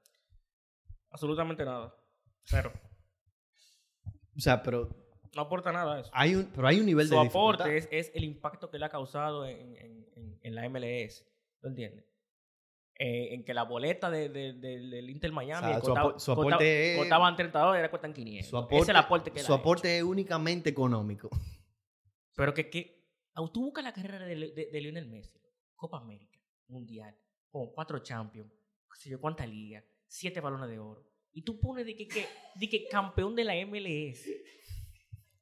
Absolutamente nada. Cero. O sea, pero No aporta nada a eso. hay un, pero hay un nivel Su de dificultad. aporte es, es el impacto que le ha causado en, en- en- en la MLS. ¿Lo entiendes? Eh, en que la boleta de, de- de- del Inter Miami O sea, su costaba, apo- su aporte es- costaban 30 dólares, ahora cuestan 500. Su Ese aporte, es el aporte que su aporte es únicamente económico. Pero que, que tú buscas la carrera de, de- de Lionel Messi. Copa América, Mundial, con cuatro Champions, qué sé yo, cuánta liga, siete balones de oro. Y tú pones de que, que, de que campeón de la MLS.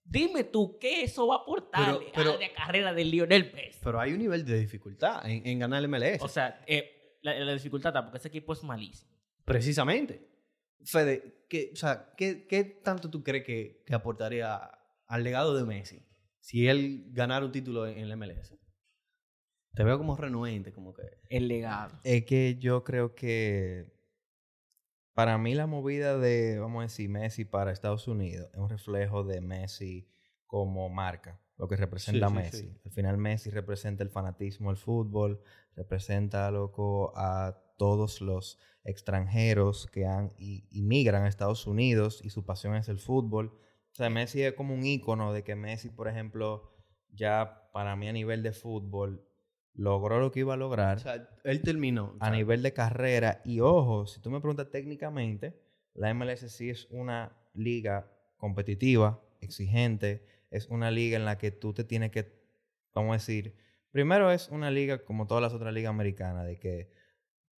Dime tú, ¿qué eso va a Pero- pero- a la carrera de Lionel Messi? Pero hay un nivel de dificultad en, en ganar el MLS. O sea, eh, la, la dificultad está porque ese equipo es malísimo. Precisamente. Fede, ¿qué, o sea, ¿qué, qué tanto tú crees que, que aportaría al legado de Messi si él ganara un título en, en el MLS? Te veo como renuente, como que... El legado. Es que yo creo que para mí la movida de, vamos a decir, Messi para Estados Unidos es un reflejo de Messi como marca, lo que representa Sí, Messi. sí. Al final Messi representa el fanatismo al fútbol, representa, loco, a todos los extranjeros que han y, migran a Estados Unidos y su pasión es el fútbol. O sea, Messi es como un ícono de que Messi, por ejemplo, ya para mí a nivel de fútbol, logró lo que iba a lograr O sea, él terminó. o a sea, nivel de carrera. Y ojo, si tú me preguntas técnicamente, la MLS sí es una liga competitiva, exigente, es una liga en la que tú te tienes que, vamos a decir, primero es una liga como todas las otras ligas americanas, de que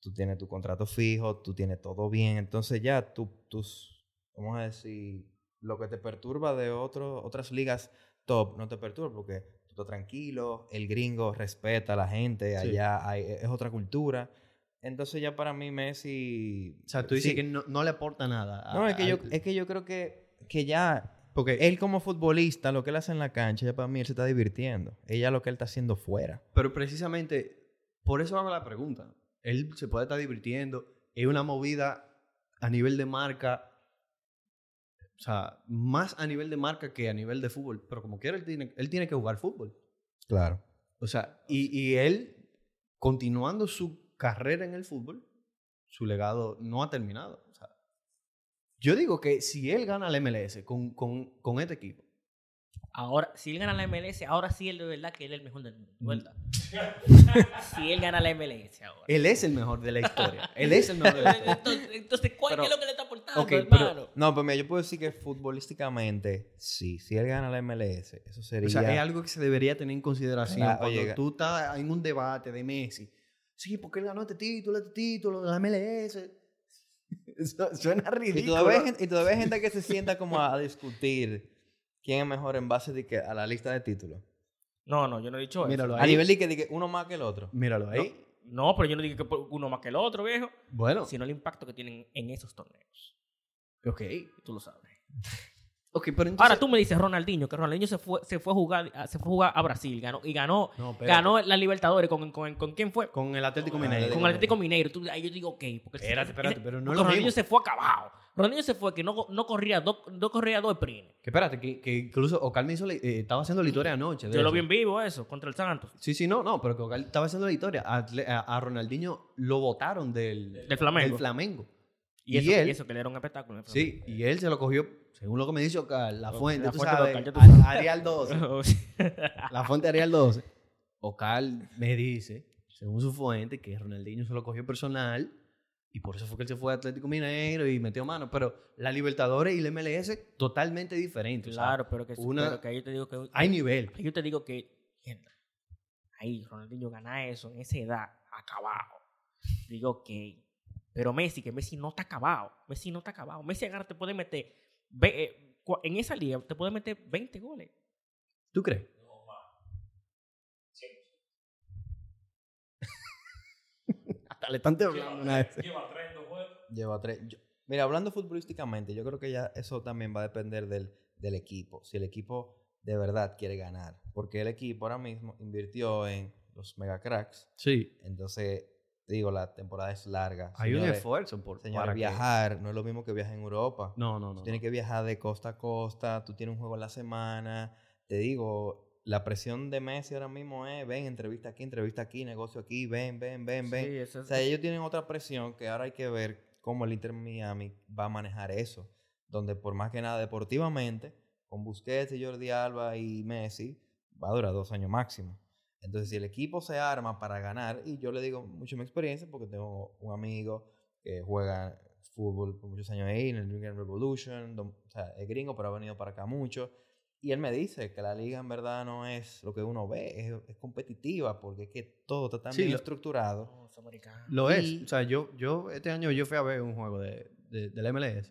tú tienes tu contrato fijo, tú tienes todo bien, entonces ya tú, tus, vamos a decir, lo que te perturba de otro, otras ligas top no te perturba porque tú estás tranquilo, el gringo respeta a la gente, Sí. allá hay- es otra cultura. Entonces ya para mí Messi... O sea, tú dices sí. que no, no le aporta nada. a- No, es que, yo, es que yo creo que, que ya Porque, él como futbolista, lo que él hace en la cancha, ya para mí él se está divirtiendo. Ella lo que él está haciendo fuera. pero precisamente, por eso hago la pregunta. Él se puede estar divirtiendo. Es una movida a nivel de marca. O sea, más a nivel de marca que a nivel de fútbol. Pero como quiera, él tiene, él tiene que jugar fútbol. Claro. O sea, y, y él, continuando su carrera en el fútbol, su legado no ha terminado. O sea, yo digo que si él gana el MLS con, con, con este equipo, Ahora, si él gana la MLS, ahora sí él de verdad que él es el mejor del mundo. ¿verdad? si él gana la MLS ahora. él es el mejor de la historia. él es el mejor de la historia. entonces, entonces, ¿cuál Pero- es lo que le está aportando, Ok, pero- hermano? No, pues mira, yo puedo decir que futbolísticamente, sí, si él gana la MLS, eso sería... O sea, es algo que se debería tener en consideración Ah, cuando oye, tú estás en un debate de Messi. Sí, porque él ganó este título, este título, la MLS. Eso suena y, ridículo. todavía hay, gente- y todavía hay gente que se sienta como a discutir quién es mejor en base de que a la lista de títulos. No, no, yo no he dicho eso. Míralo A nivel de que, de que uno más que el otro. Míralo ahí. No, pero yo no digo que uno más que el otro, viejo. Bueno, Sino el impacto que tienen en esos torneos. ok. Tú lo sabes. Ok, pero entonces... Ahora tú me dices Ronaldinho, que Ronaldinho se fue, se fue a jugar, a- se fue a jugar a Brasil, ganó, y ganó, No, ganó la Libertadores con, con, con quién fue? Con el Atlético Mineiro. Con el Atlético Mineiro. Tú, ahí yo digo, ok. Porque Espérate, espérate, pero no Ronaldinho mismo. se fue acabado. Ronaldinho se fue que no, no corría dos, no corría dos sprint. Que espérate, que, que incluso Ocal me hizo la- eh, estaba haciendo la historia anoche. Yo lo vi en vivo eso, contra el Santos. Sí, sí, no, no, pero que Ocal estaba haciendo la historia. A, Atle- a- a Ronaldinho lo votaron del, Del Flamengo. del Flamengo. Y, Y eso, él- y eso, que le era un espectáculo. Sí, y él se lo cogió, según lo que me dice Ocal, la La fuente, tú fuente de sabes, Ocal, ya tú sabes. Arial 12. Flamengo. la fuente Arial 12. Ocal me dice, según su fuente, que Ronaldinho se lo cogió personal y por eso fue que él se fue a Atlético Mineiro y metió mano. Pero la Libertadores y la MLS totalmente diferentes. o sea, claro, pero que, una- pero que ahí yo te digo que... hay nivel. Yo te digo que... Ahí Ronaldinho gana eso en esa edad, acabado. Digo, ok. Pero Messi, que Messi no está acabado. Messi no está acabado. Messi agarra, te puede meter... ve- eh, en esa liga te puede meter 20 goles. ¿Tú crees? Le están temblando una vez. Lleva tres. yo- mira, hablando futbolísticamente, yo creo que ya eso también va a depender del, del equipo. Si el equipo de verdad quiere ganar. Porque el equipo ahora mismo invirtió en los mega cracks. Sí. Entonces, te digo, la temporada es larga. Hay un esfuerzo por Señores, para que- viajar no es lo mismo que viajar en Europa. No, no, Tú no. tienes que viajar de costa a costa, tú tienes un juego en la semana. Te digo, la presión de Messi ahora mismo es, ven, entrevista aquí, entrevista aquí, negocio aquí, ven, ven, ven, ven. Sí, eso O sea, ellos tienen otra presión que ahora hay que ver cómo el Inter Miami va a manejar eso. Donde por más que nada deportivamente, con Busquets y Jordi Alba y Messi, va a durar dos años máximo. Entonces, si el equipo se arma para ganar, y yo le digo mucho mi experiencia porque tengo un amigo que juega fútbol por muchos años ahí en el New England Revolution, don- o sea, es gringo, pero ha venido para acá mucho. Y él me dice que la liga en verdad no es lo que uno ve, es, es competitiva porque es que todo está tan Sí, bien lo- estructurado. Es americano. Lo es. Y- O sea, yo, yo este año yo fui a ver un juego de, de, del MLS.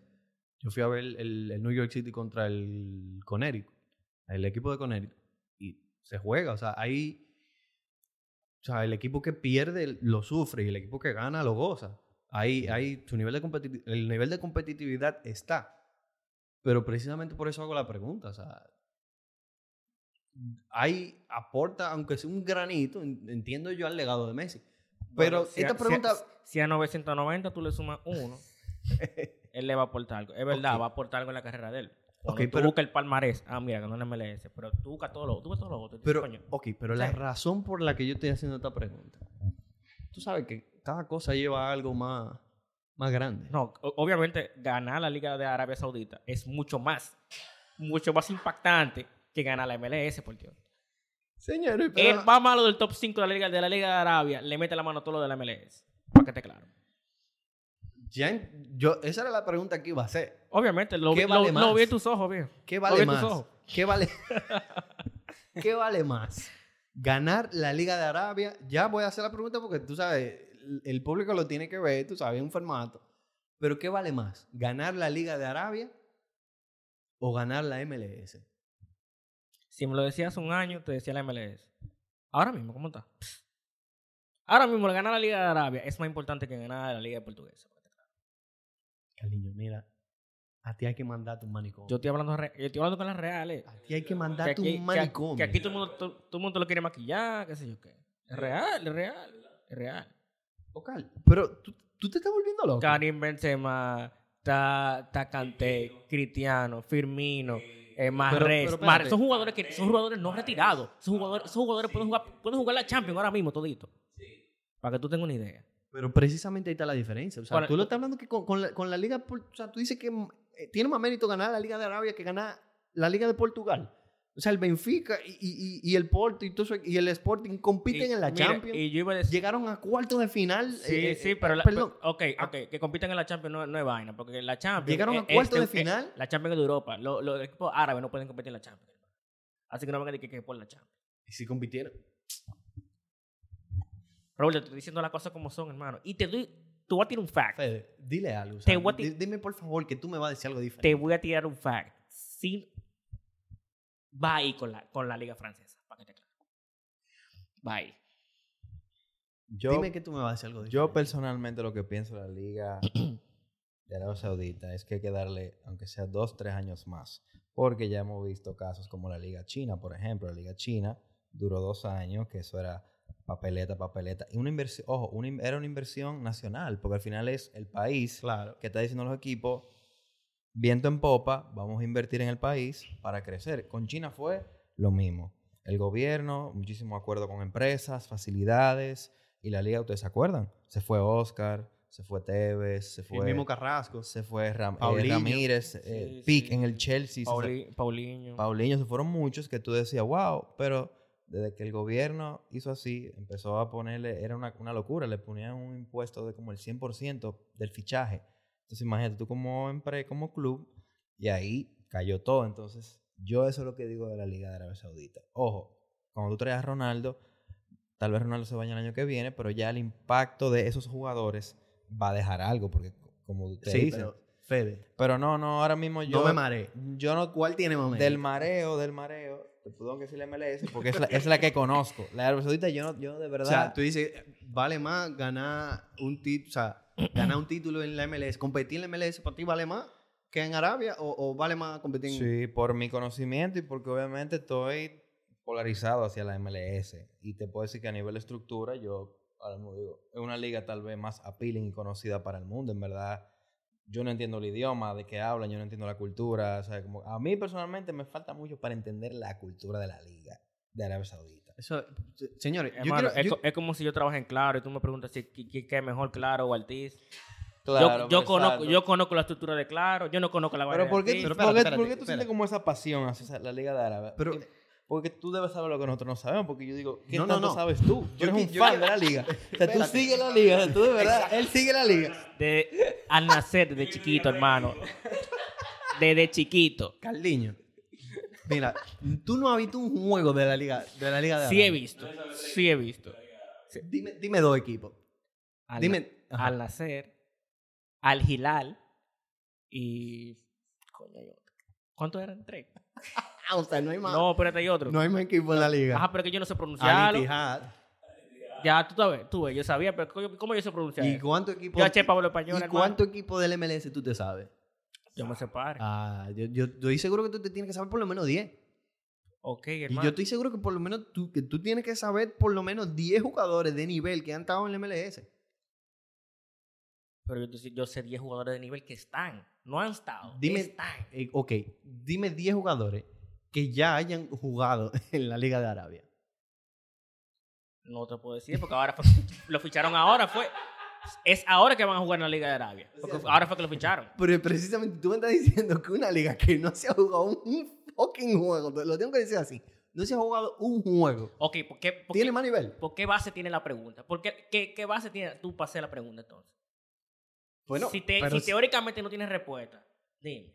Yo fui a ver el, el New York City contra el Connecticut. El equipo de Connecticut. Y se juega. O sea, ahí... O sea, el equipo que pierde lo sufre y el equipo que gana lo goza. Ahí, ahí su nivel de el nivel de competitividad está. Pero precisamente por eso hago la pregunta. O sea, ahí aporta, aunque sea un granito, en- entiendo yo al legado de Messi. Pero Bueno, si a- si a-. Si a 990 tú le sumas uno, él le va a aportar algo. Es verdad, va a aportar algo en la carrera de él. Cuando tú pero- buscas el palmarés, ah, mira, ganó en MLS, pero tú buscas todo lo, tú buscas todo lo otro. Pero, coño, ok, pero la razón por la que yo estoy haciendo esta pregunta, tú sabes que cada cosa lleva a algo más, más grande. No, obviamente ganar la Liga de Arabia Saudita es mucho más, mucho más impactante que ganar la MLS, por Dios. Señores, El más malo del top 5 de la Liga de la Liga de Arabia le mete la mano a todo lo de la MLS. Para que esté claro. ya yo, esa era la pregunta que iba a hacer. Obviamente, lo, ¿Qué vi, vale lo- lo vi en tus ojos, viejo. ¿Qué vale más? ojos. ¿Qué vale? ¿Qué vale más? Ganar la Liga de Arabia. Ya voy a hacer la pregunta porque tú sabes, el- el público lo tiene que ver, tú sabes, es un formato. Pero ¿qué vale más? ¿Ganar la Liga de Arabia o ganar la MLS? Si me lo decías hace un año, te decía la MLS. Ahora mismo, ¿cómo está? Ahora mismo, ganar la Liga de Arabia es más importante que ganar la Liga Portuguesa. Cariño, mira, a ti hay que mandarte un manicomio. Yo estoy hablando, yo estoy hablando con las reales. a ti hay que Que mandarte aquí, un que- manicomio. que aquí todo el mundo, todo, todo el mundo lo quiere maquillar, qué sé yo qué. Es real, es real, es real. Ocal, Pero tú, tú te estás volviendo loco. Karim Benzema, está, está Kanté, Cristiano, Firmino, eh, Mahrez. pero espérate. son jugadores que son jugadores no retirados. Son jugadores, esos jugadores pueden jugar, pueden jugar la Champions ahora mismo todito. Para que tú tengas una idea. Pero precisamente ahí está la diferencia. O sea, Ahora, tú lo estás hablando que con, con la, con la Liga... O sea, tú dices que eh, tiene más mérito ganar la Liga de Arabia que ganar la Liga de Portugal. O sea, el Benfica y, y- el Porto y, todo eso- y el Sporting compiten Y- en la mira, Champions. Y yo iba a decir. Llegaron a cuartos de final. Sí, eh, sí, eh, pero, la, perdón. pero- ok, ok, que compitan en la Champions no, no es vaina, porque la Champions... Llegaron a es- cuartos es- de es- final. la Champions es de Europa. Los, los equipos árabes no pueden competir en la Champions. Así que no vengan a decir que, que por la Champions. Y si compitieron. Raúl, te estoy diciendo las cosas como son, hermano. Y te doy... Te voy a tirar un fact. Fede, dile algo. o Te voy a dime por favor que tú me vas a decir algo Te diferente. voy a tirar un fact. Sí, va ahí con la, con la Liga Francesa, para que te claro. Va ahí. Yo, dime que tú me vas a decir algo diferente. yo personalmente lo que pienso de la Liga de Arabia Saudita es que hay que darle, aunque sea dos, tres años más. Porque ya hemos visto casos como la Liga China, por ejemplo. La Liga China duró dos años, que eso era papeleta, papeleta. Y una inversión, ojo, una era una inversión nacional, porque al final es el país Claro. que está diciendo los equipos, viento en popa, vamos a invertir en el país para crecer. Con China fue lo mismo. El gobierno, muchísimo acuerdo con empresas, facilidades, y la liga, ¿ustedes se acuerdan? Se fue Oscar, se fue Tevez, se fue, El mismo Carrasco. se fue Ram- eh, Paulinho. Ramírez, eh, Sí, Pique sí. en el Chelsea, se- Pauli- Paulinho. Paulinho, se fueron muchos que tú decías, wow, pero desde que el gobierno hizo así, empezó a ponerle, era una, una locura, le ponían un impuesto de como el 100% del fichaje. Entonces imagínate tú como, empre- como club, y ahí cayó todo. Entonces, yo eso es lo que digo de la Liga de Arabia Saudita. Ojo, cuando tú traes a Ronaldo, tal vez Ronaldo se vaya el año que viene, pero ya el impacto de esos jugadores va a dejar algo, porque como usted Sí, dice. pero Fede, Pero no, no, ahora mismo yo... no me mareé. Yo no ¿Cuál tiene más mérito? del mareo, del mareo, te puedo decir la MLS porque es la, es la que conozco. La Arabia Saudita yo, no, yo de O verdad... sea, tú dices, vale más ganar un título, o sea, ganar un título en la MLS, competir en la MLS para ti vale más que en Arabia o, vale más competir en Sí, por mi conocimiento y porque obviamente estoy polarizado hacia la MLS. Y te puedo decir que a nivel de estructura, yo ahora mismo digo, es una liga tal vez más appealing y conocida para el mundo. En verdad, yo no entiendo el idioma de qué hablan, yo no entiendo la cultura. O sea, como, a mí personalmente me falta mucho para entender la cultura de la liga de Arabia Saudita. Eso, Hermano, quiero- es, yo- co- es como si yo trabajé en Claro y tú me preguntas si qué, es mejor Claro o Altiz. Claro, yo, conozco, yo conozco la estructura de Claro, yo no conozco la vaina Pero de ¿por qué, Pero por qué- espérate, por qué tú espérate, sientes como esa pasión hacia la liga de Arabia? Pero- porque, tú debes saber lo que nosotros no sabemos. Porque yo digo, ¿qué No, no, tanto no. sabes tú? Tú Yo eres un yo fan de la liga. O sea, tú sigues la liga. o sea, tú de verdad, él sigue la liga. De, al nacer desde chiquito, hermano. Desde chiquito. Carliño, mira, tú no has visto un juego de la liga de la liga de Sí he visto. Sí he visto. Dime, dime dos equipos. Al, Dime, ajá. al nacer, al Hilal y. Coño. ¿Cuántos eran? Tres. O sea, no hay más. No, espérate, hay otro. No hay más equipo en la liga. Ajá, pero que yo no sé Al pronunciarlo. Ittihad. Ya, tú sabes, tú ves, yo sabía, pero ¿cómo, yo sé pronunciar ¿Y cuánto equipo? Yo eché Pablo Español, ¿Y hermano. cuánto equipo del MLS tú te sabes? Yo me separo. Ah, yo, yo, estoy seguro que tú te tienes que saber por lo menos 10. ok, Y hermano. yo estoy seguro que por lo menos tú, que tú tienes que saber por lo menos 10 jugadores de nivel que han estado en el MLS. Pero yo, yo sé 10 jugadores de nivel que están. No han estado. Dime- Están. Eh, ok, dime 10 jugadores que ya hayan jugado en la Liga de Arabia. No te puedo decir, porque ahora fue- lo ficharon ahora. fue Es ahora que van a jugar en la Liga de Arabia. Porque ahora fue que lo ficharon. Pero precisamente tú me estás diciendo que una liga que no se ha jugado un fucking juego, lo tengo que decir así, no se ha jugado un juego. Ok, ¿por qué, por ¿Tiene qué- más nivel? por qué base tiene la pregunta? ¿Por qué, qué, qué base tiene tú para hacer la pregunta entonces? Bueno, si, te- si teóricamente no tienes respuesta, dime,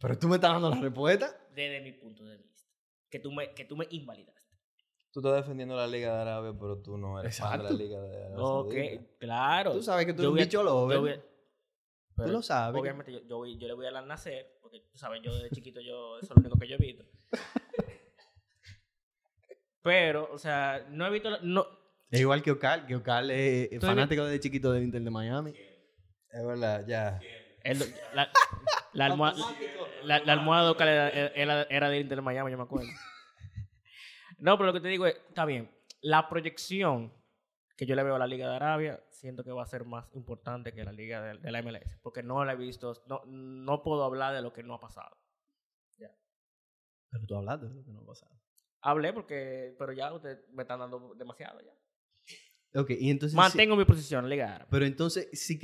pero tú me estás dando la respuesta. desde mi punto de vista. que tú me, que tú me invalidaste. Tú estás defendiendo la Liga de Arabia, pero tú no eres fan de la Exacto. Liga de Arabia. Ok, Saudita. claro. Tú sabes que tú Yo eres un bicho lover. Tú lo sabes. Obviamente yo, yo, voy- yo le voy a al nacer, porque tú sabes, yo desde chiquito yo, eso es lo único que yo he visto. Pero, o sea, no he visto, la- no, Es igual que Ocal, que Ocal es fanático desde chiquito del Inter de Miami. Es verdad, ya. el- la, la almohada, la, la almohada de Ocal era, era, era del Inter de Miami, yo me acuerdo. No, pero lo que te digo es, está bien, la proyección que yo le veo a la Liga de Arabia, siento que va a ser más importante que la Liga de, de la MLS, porque no la he visto, no, no puedo hablar de lo que no ha pasado. Pero tú hablaste de lo que no pasaba. Hablé porque, pero ya ustedes me están dando demasiado ya. Ok, y entonces... Mantengo mi posición, Liga Árabe. Pero entonces, si...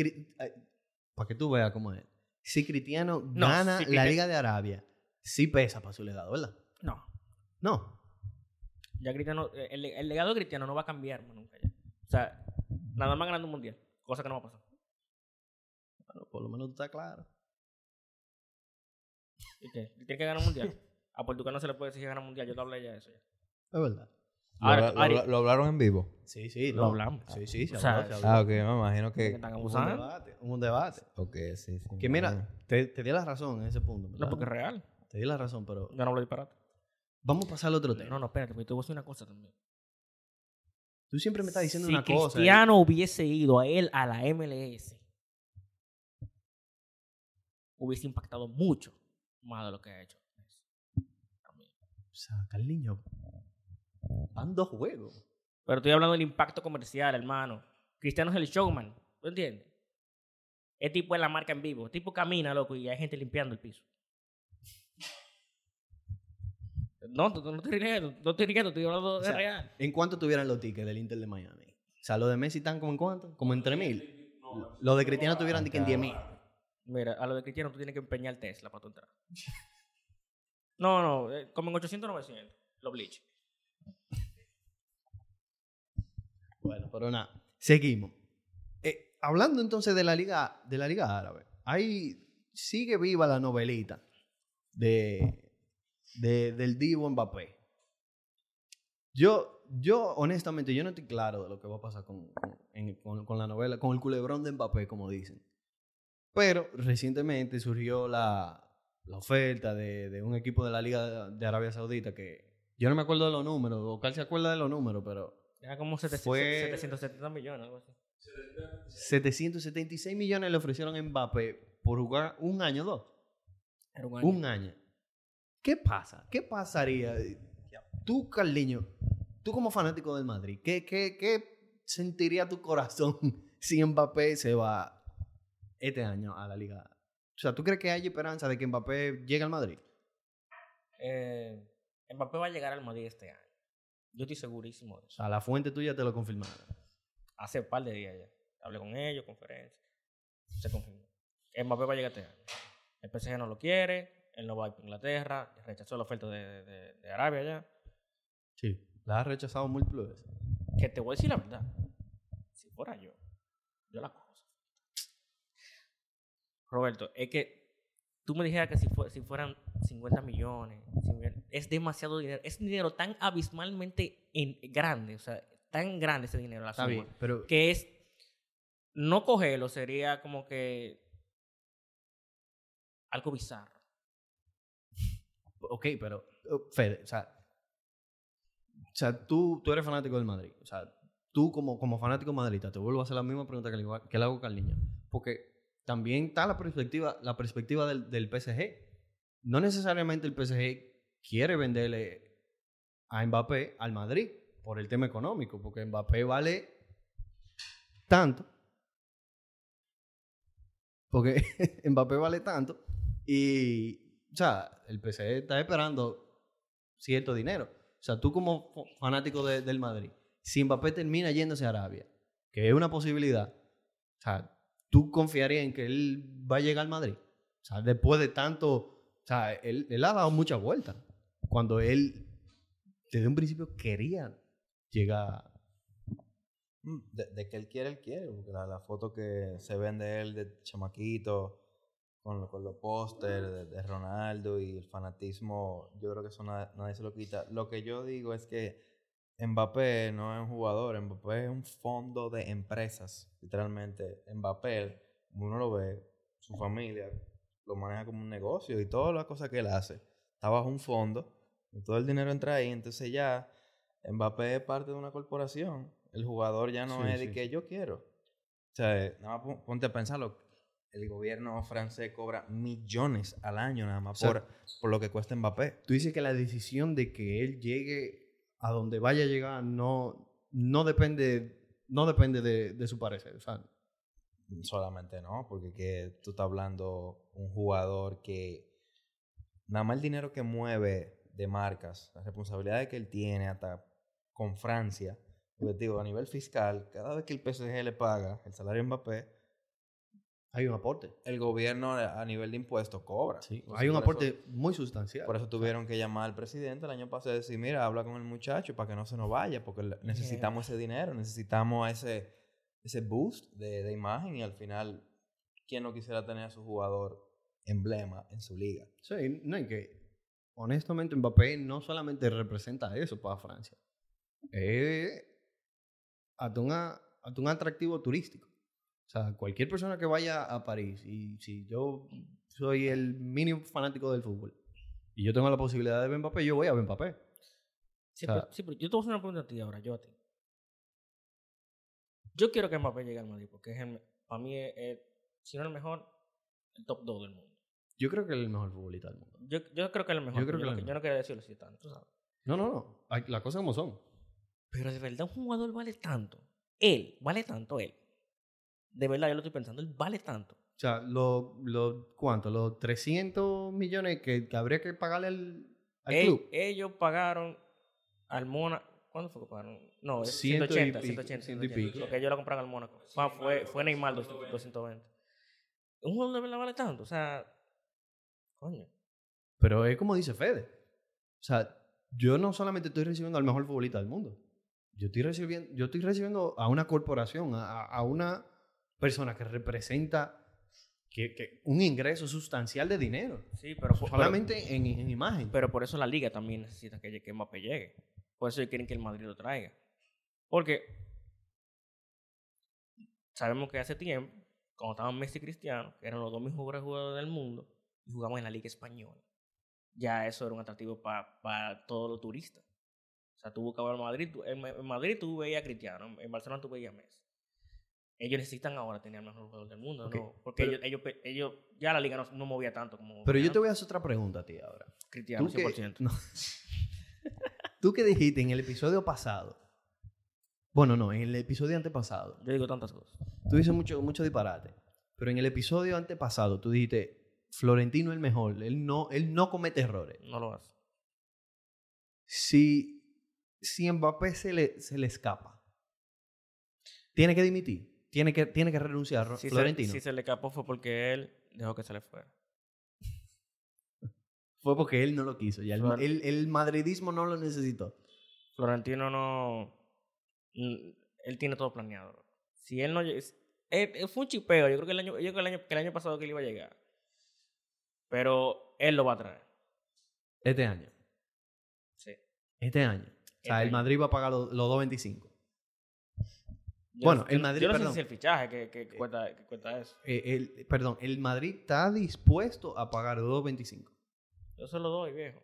Para que tú veas cómo es. Si Cristiano No, gana si la Liga de Arabia, sí pesa para su legado, ¿verdad? No. No. Ya Cristiano, eh, el, el legado de Cristiano no va a cambiar más nunca ya. O sea, nada más ganando un mundial. Cosa que no va a pasar. Bueno, por lo menos tú estás claro. ¿Y qué? ¿Tiene que ganar un mundial? A Portugal no se le puede decir que gana un mundial. Yo te hablé ya de eso ya. Es verdad. ¿Lo, Ahora, habla- lo habla- lo hablaron en vivo? Sí, sí. Lo no. hablamos. Sí, sí, se O sea, habló, se habló. Ah, ok, me imagino que que... están Hubo un abusando. debate. hubo un debate. Ok, sí, sí. Que mira, te, te di la razón en ese punto. No, porque es real. Te di la razón, pero Yo no hablo disparate. Vamos a pasar al otro tema. No, no, espérate, porque te voy a decir una cosa también. Tú siempre me estás diciendo si una cosa. ¿eh? Cristiano hubiese ido a él a la MLS, hubiese impactado mucho más de lo que ha hecho. O sea, Carliño, van dos juegos. Pero estoy hablando del impacto comercial, hermano. Cristiano es el showman. ¿Tú entiendes? El tipo es la marca en vivo. El tipo camina, loco, y hay gente limpiando el piso. No, tú- tú no estoy riendo, no estoy riendo, estoy hablando O de sea, real. ¿En cuánto tuvieran los tickets del Inter de Miami? O sea, los de Messi están como en cuánto? Como en 3.000. Los de Cristiano tuvieran que en 10.000. Mira, a lo de Cristiano tú tienes que empeñar Tesla para tu entrar. No, no, eh, como en 800, 900. Los bleach. Bueno, pero nada. Seguimos. Eh, hablando entonces de la liga, de la liga árabe, ahí sigue viva la novelita de, de- del Divo Mbappé. Yo, yo, honestamente, yo no estoy claro de lo que va a pasar con, con- en- con- con la novela, con el culebrón de Mbappé, como dicen. Pero recientemente surgió la, la oferta de, de un equipo de la Liga de, de Arabia Saudita que yo no me acuerdo de los números, o Carl se acuerda de los números, pero Era como 700, Fue- 770 millones, algo así. 776 millones le ofrecieron a Mbappé por jugar un año o dos. Era un año. Un año. ¿Qué pasa? ¿Qué pasaría? Tú, Carliño, tú como fanático del Madrid, ¿qué, qué, qué sentiría tu corazón si Mbappé se va este año a la liga? O sea, ¿tú crees que hay esperanza de que Mbappé llegue al Madrid? Eh, Mbappé va a llegar al Madrid este año. Yo estoy segurísimo de eso. sea, la fuente tuya te lo confirmaron. Hace un par de días ya. Hablé con ellos, conferencia. Se confirmó. Mbappé va a llegar este año. El PSG no lo quiere. Él no va a Inglaterra. Rechazó la oferta de, de- de Arabia ya. Sí. La has rechazado múltiples veces. Que te voy a decir la verdad. Si fuera yo, yo la cojo. Roberto, es que tú me dijeras que si, fue- si fueran 50 millones, 100 millones, es demasiado dinero. Es dinero tan abismalmente en- grande, o sea, tan grande ese dinero, la Está suma, bien, pero que es, no cogerlo sería como que algo bizarro. Ok, pero, Fede, o sea, o sea tú, tú eres fanático del Madrid. O sea, tú como, como fanático madridista, te vuelvo a hacer la misma pregunta que le, que le hago a Carliño. Porque también está la perspectiva, la perspectiva del, del PSG. No necesariamente el PSG quiere venderle a Mbappé al Madrid por el tema económico, porque Mbappé vale tanto. Porque Mbappé vale tanto. Y, o sea, el PSG está esperando cierto dinero. O sea, tú como fanático de- del Madrid, si Mbappé termina yéndose a Arabia, que es una posibilidad, o sea, ¿tú confiarías en que él va a llegar al Madrid? O sea, después de tanto, o sea, él, ha dado muchas vueltas. Cuando él, desde un principio, quería llegar. Mm, De, de que él quiere, él quiere. La, la foto que se ven de él de chamaquito con, con los pósters de, de Ronaldo y el fanatismo, yo creo que eso na- nadie se lo quita. Lo que yo digo es que Mbappé no es un jugador, Mbappé es un fondo de empresas, literalmente. Mbappé, uno lo ve, su familia lo maneja como un negocio y todas las cosas que él hace está bajo un fondo y todo el dinero entra ahí, entonces ya Mbappé es parte de una corporación. El jugador ya no Sí, es de sí, que yo quiero. O sea, nada más pon- ponte a pensarlo. El gobierno francés cobra millones al año nada más O sea, por, por lo que cuesta Mbappé. Tú dices que la decisión de que él llegue a donde vaya a llegar no, no depende, no depende de, de su parecer. O sea, Solamente no, porque que tú estás hablando un jugador que nada más el dinero que mueve de marcas, las responsabilidades que él tiene hasta con Francia, digo, a nivel fiscal, cada vez que el PSG le paga el salario a Mbappé, hay un aporte. el gobierno a nivel de impuestos cobra. Sí, hay un por aporte eso- muy sustancial. Por eso tuvieron que llamar al presidente el año pasado y decir, mira, habla con el muchacho para que no se nos vaya, porque necesitamos ese dinero, necesitamos ese, ese boost de, de imagen y al final, ¿quién no quisiera tener a su jugador emblema en su liga? Sí, no, y que honestamente Mbappé no solamente representa eso para Francia. Es hasta un atractivo turístico. O sea, cualquier persona que vaya a París, y si yo soy el mínimo fanático del fútbol, y yo tengo la posibilidad de ver Mbappé, yo voy a ver Mbappé. Sí, O sea- pero, sí, pero yo te voy a hacer una pregunta a ti ahora, yo a ti. Yo quiero que Mbappé llegue al Madrid porque es el- para mí es, es, si no el mejor, el top 2 del mundo. Yo creo que es el mejor futbolista del mundo. Yo, yo creo que es el mejor. Yo creo que yo, no, el yo no quería decirlo así tanto, sabes. No, no, no. Las cosas como son. Pero de verdad un jugador vale tanto. Él, vale tanto él. De verdad, yo lo estoy pensando, él vale tanto. O sea, los, los, ¿cuánto? Los 300 millones que, que habría que pagarle al, club. Ellos pagaron al Mona. ¿Cuándo fue que pagaron? No, es Ciento y 180, pico, 180, ciento y 180, pico. Porque ellos la compraron al Mónaco. Fue, fue, fue Neymar 200, 220. Un jugador de verdad vale tanto. O sea, coño. Pero es como dice Fede. O sea, yo no solamente estoy recibiendo al mejor futbolista del mundo. Yo estoy recibiendo, yo estoy recibiendo a una corporación, a, a una persona que representa que, que un ingreso sustancial de dinero. Sí, pero, solamente en, en imagen. pero, por eso la liga también necesita que, que Mbappé llegue. Por eso ellos quieren que el Madrid lo traiga. Porque sabemos que hace tiempo, cuando estaban Messi y Cristiano, que eran los dos mejores jugadores del mundo, y jugaban en la liga española, ya eso era un atractivo para todos los turistas. O sea, tú buscabas en Madrid, en Madrid tú veías a Cristiano, en Barcelona tú veías a Messi. Ellos necesitan ahora tener al mejor jugador del mundo, ¿no? Porque pero- ellos, ellos, ellos- ya la liga no, no movía tanto como Pero yo te voy a hacer otra pregunta a ti ahora. Cristiano, Tú que- 100%. no. Tú que dijiste en el episodio pasado. Bueno, no, en el episodio antepasado. Yo digo tantas cosas. Tú dices mucho, mucho disparate. Pero en el episodio antepasado tú dijiste, Florentino es el mejor. Él no, él no comete errores. No lo hace. Si, si Mbappé se le, se le escapa, tiene que dimitir. Tiene que, tiene que renunciar Si se, Florentino. si se le escapó fue porque él dejó que se le fuera. Fue porque él no lo quiso. Ya el, Flor- el- el madridismo no lo necesitó. Florentino no. Él tiene todo planeado. Si él no. él- él fue un chipeo. Yo creo que el año, yo creo que el año, que el año pasado que él iba a llegar. Pero él lo va a traer. Este año. Sí. Este año. O sea, Este el año. Madrid va a pagar los, los 2.25. Bueno, no- el Madrid, Yo no sé perdón. si el fichaje que, que, que cuesta, que cuesta eso. Eh, el, perdón, el Madrid está dispuesto a pagar 2.25. Yo se lo doy, viejo.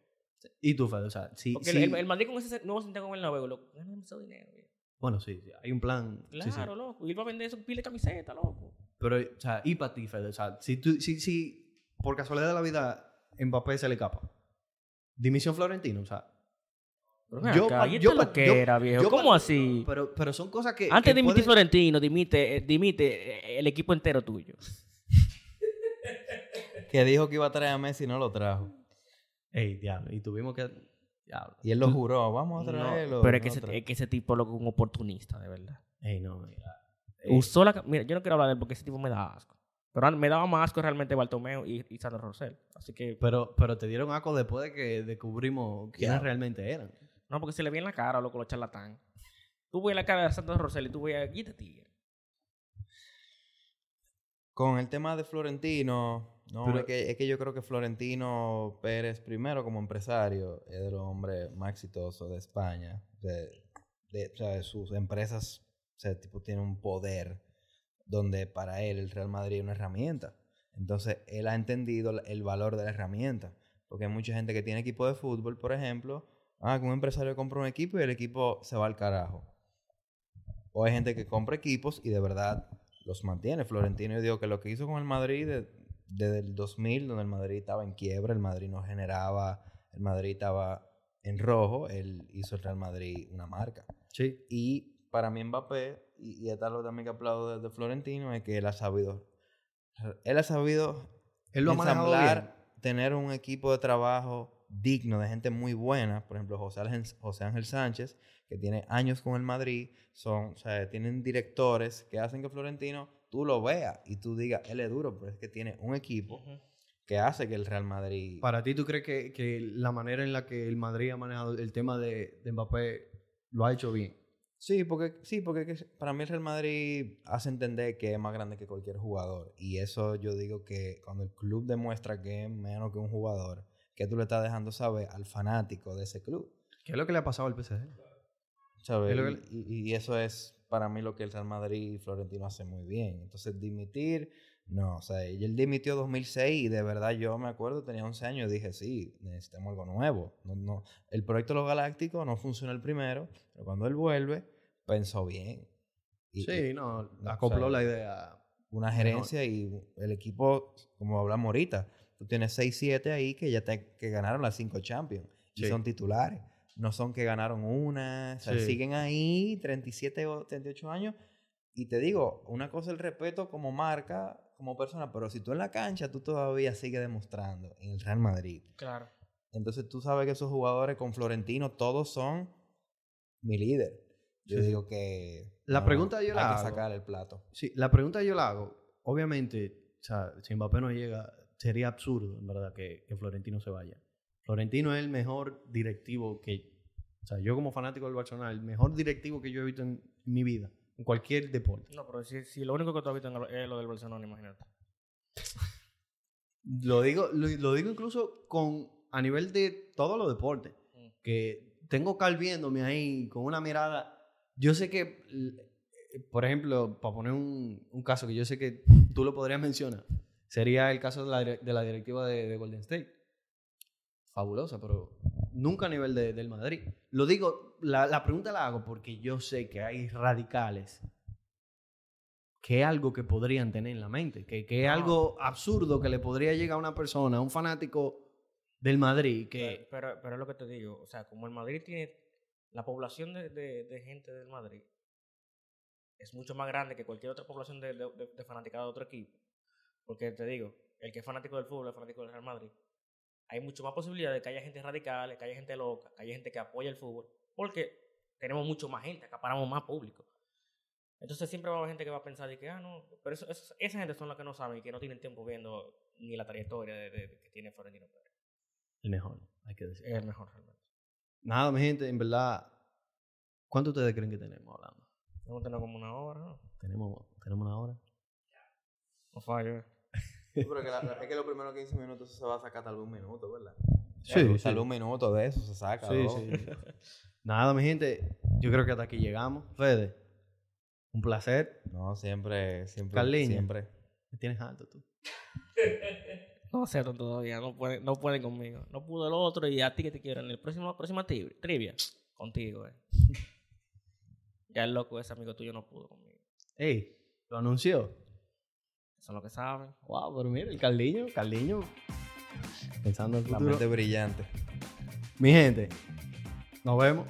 Y tú, Fede, o sea, sí. Porque sí- el, el Madrid con ese nuevo Santiago Bernabéu lo gana demasiado dinero, viejo. Bueno, sí, sí, hay un plan. Claro, sí. loco. Y él va a vender eso pile de camiseta, loco. Pero, o sea, y para ti, Fede, o sea, si, tú, si, si por casualidad de la vida Mbappé se le escapa, dimisión Florentino, o sea. Pero Yo acá, pa- ¿y yo lo que yo- era, viejo? ¿Cómo así? Pero, pero son cosas que. Antes que de dimitir pueden- Florentino, dimite, eh, dimite eh, el equipo entero tuyo. Que dijo que iba a traer a Messi y no lo trajo. Ey, diablo, y tuvimos que. Diablo. Y él lo juró, vamos a No, traerlo. pero es que, no ese, es que ese tipo loco es un oportunista, de verdad. Ey, no, mira. Ey, Usó la... Mira, yo no quiero hablar de él porque ese tipo me da asco. Pero me daba más asco realmente Bartomeu y, y Sandro Rosell. Así que... Pero, pero te dieron asco después de que descubrimos quiénes realmente eran. No, porque se le ve en la cara, loco, los charlatán. Tú ves la cara de Sandro Rosell y tú ves tigre. Con el tema de Florentino, No, Pero- es, que, es que yo creo que Florentino Pérez, primero como empresario, es el hombre más exitoso de España. De, de- o sea, de sus empresas, o sea, tipo, tiene un poder donde para él el Real Madrid es una herramienta. Entonces, él ha entendido el valor de la herramienta. Porque hay mucha gente que tiene equipo de fútbol, por ejemplo, ah, que un empresario compra un equipo y el equipo se va al carajo. O hay gente que compra equipos y de verdad los mantiene. Florentino yo digo que lo que hizo con el Madrid de- desde el 2000, donde el Madrid estaba en quiebra, el Madrid no generaba, el Madrid estaba en rojo, él hizo el Real Madrid una marca. Sí. Y para mí Mbappé, y, y es algo también que aplaudo de, de Florentino, es que él ha sabido, él ha sabido Él lo ha bien. ensamblar, tener un equipo de trabajo digno, de gente muy buena. Por ejemplo, José Ángel, José Ángel Sánchez, que tiene años con el Madrid, son, o sea, tienen directores que hacen que Florentino tú lo veas y tú digas, él es duro, pero es que tiene un equipo que hace que el Real Madrid... Para ti, ¿tú crees que, que la manera en la que el Madrid ha manejado el tema de, de Mbappé lo ha hecho bien? Sí, porque, sí, porque que- para mí el Real Madrid hace entender que es más grande que cualquier jugador. Y eso yo digo que cuando el club demuestra que es menos que un jugador, que tú le estás dejando saber al fanático de ese club. ¿Qué es lo que le ha pasado al PSG? ¿sabes? Es lo que- Y, eso es para mí lo que el Real Madrid y Florentino hace muy bien. Entonces, dimitir, no, o sea, él dimitió 2006 y de verdad yo me acuerdo, tenía 11 años y dije, sí, necesitamos algo nuevo. No, no, el proyecto Los Galácticos no funcionó el primero, pero cuando él vuelve, pensó bien. Y- Sí, no, acopló o sea, la idea. una gerencia y el equipo, como hablamos ahorita, tú tienes 6-7 ahí que ya te, que ganaron las 5 Champions y Sí. son titulares. No son que ganaron una, o sea, Sí. siguen ahí 37 o 38 años. Y te digo, una cosa es el respeto como marca, como persona, pero si tú en la cancha, tú todavía sigues demostrando en el Real Madrid. Claro. Entonces tú sabes que esos jugadores con Florentino todos son mi líder. Yo Sí, digo que... La pregunta yo hay la que hago. sacar el plato. Sí, la pregunta yo la hago. Obviamente, o sea, si Mbappé no llega, sería absurdo, en verdad, que, que Florentino se vaya. Florentino es el mejor directivo que, o sea, yo como fanático del Barcelona, el mejor directivo que yo he visto en mi vida, en cualquier deporte. No, pero si, si lo único que tú has visto en el- es lo del Barcelona, imagínate. Lo digo, lo, lo digo incluso con a nivel de todos los deportes. Mm. Que tengo Carl viéndome ahí con una mirada. Yo sé que, por ejemplo, para poner un, un caso que yo sé que tú lo podrías mencionar, sería el caso de la, de la directiva de, de Golden State. Fabulosa, pero nunca a nivel de- del Madrid. Lo digo, la, la pregunta la hago porque yo sé que hay radicales que es algo que podrían tener en la mente, que, que es No. algo absurdo que le podría llegar a una persona, a un fanático del Madrid, que pero, pero es lo que te digo. O sea, como el Madrid tiene la población de, de- de gente del Madrid es mucho más grande que cualquier otra población de, de, de- de fanaticada de otro equipo. Porque te digo, el que es fanático del fútbol es fanático del Real Madrid. Hay mucho más posibilidad de que haya gente radical, que haya gente loca, que haya gente que apoya el fútbol. Porque tenemos mucho más gente, acaparamos más público. Entonces siempre va a haber gente que va a pensar de que, ah, no, pero eso, eso- esa gente son las que no saben y que no tienen tiempo viendo ni la trayectoria de, de- de que tiene Florentino Pérez. el mejor, hay que decir. Es el mejor realmente. Nada, mi gente, en verdad, ¿cuánto ustedes creen que tenemos hablando? Tener como una hora, ¿no? Tenemos, tenemos una hora. No fallo. Sí, pero que la- es que los primeros 15 minutos se va a sacar tal vez un minuto, ¿verdad? Sí, Tal- sí. Tal vez un minuto de eso se saca. Sí, sí. Nada, mi gente, yo creo que hasta aquí llegamos. Fede, un placer. No, siempre, siempre. Carliño. Siempre. Me tienes alto tú. No aceptan todavía, no pueden, no pueden conmigo. No pudo el otro y a ti que te quiero en el próximo, la próxima tri- trivia. Contigo, eh. ya el loco ese amigo tuyo no pudo conmigo. Ey, lo anunció. Eso es lo que saben. Wow, pero mira, el Carliño, Carliño, pensando en el La futuro. mente brillante. Mi gente, nos vemos.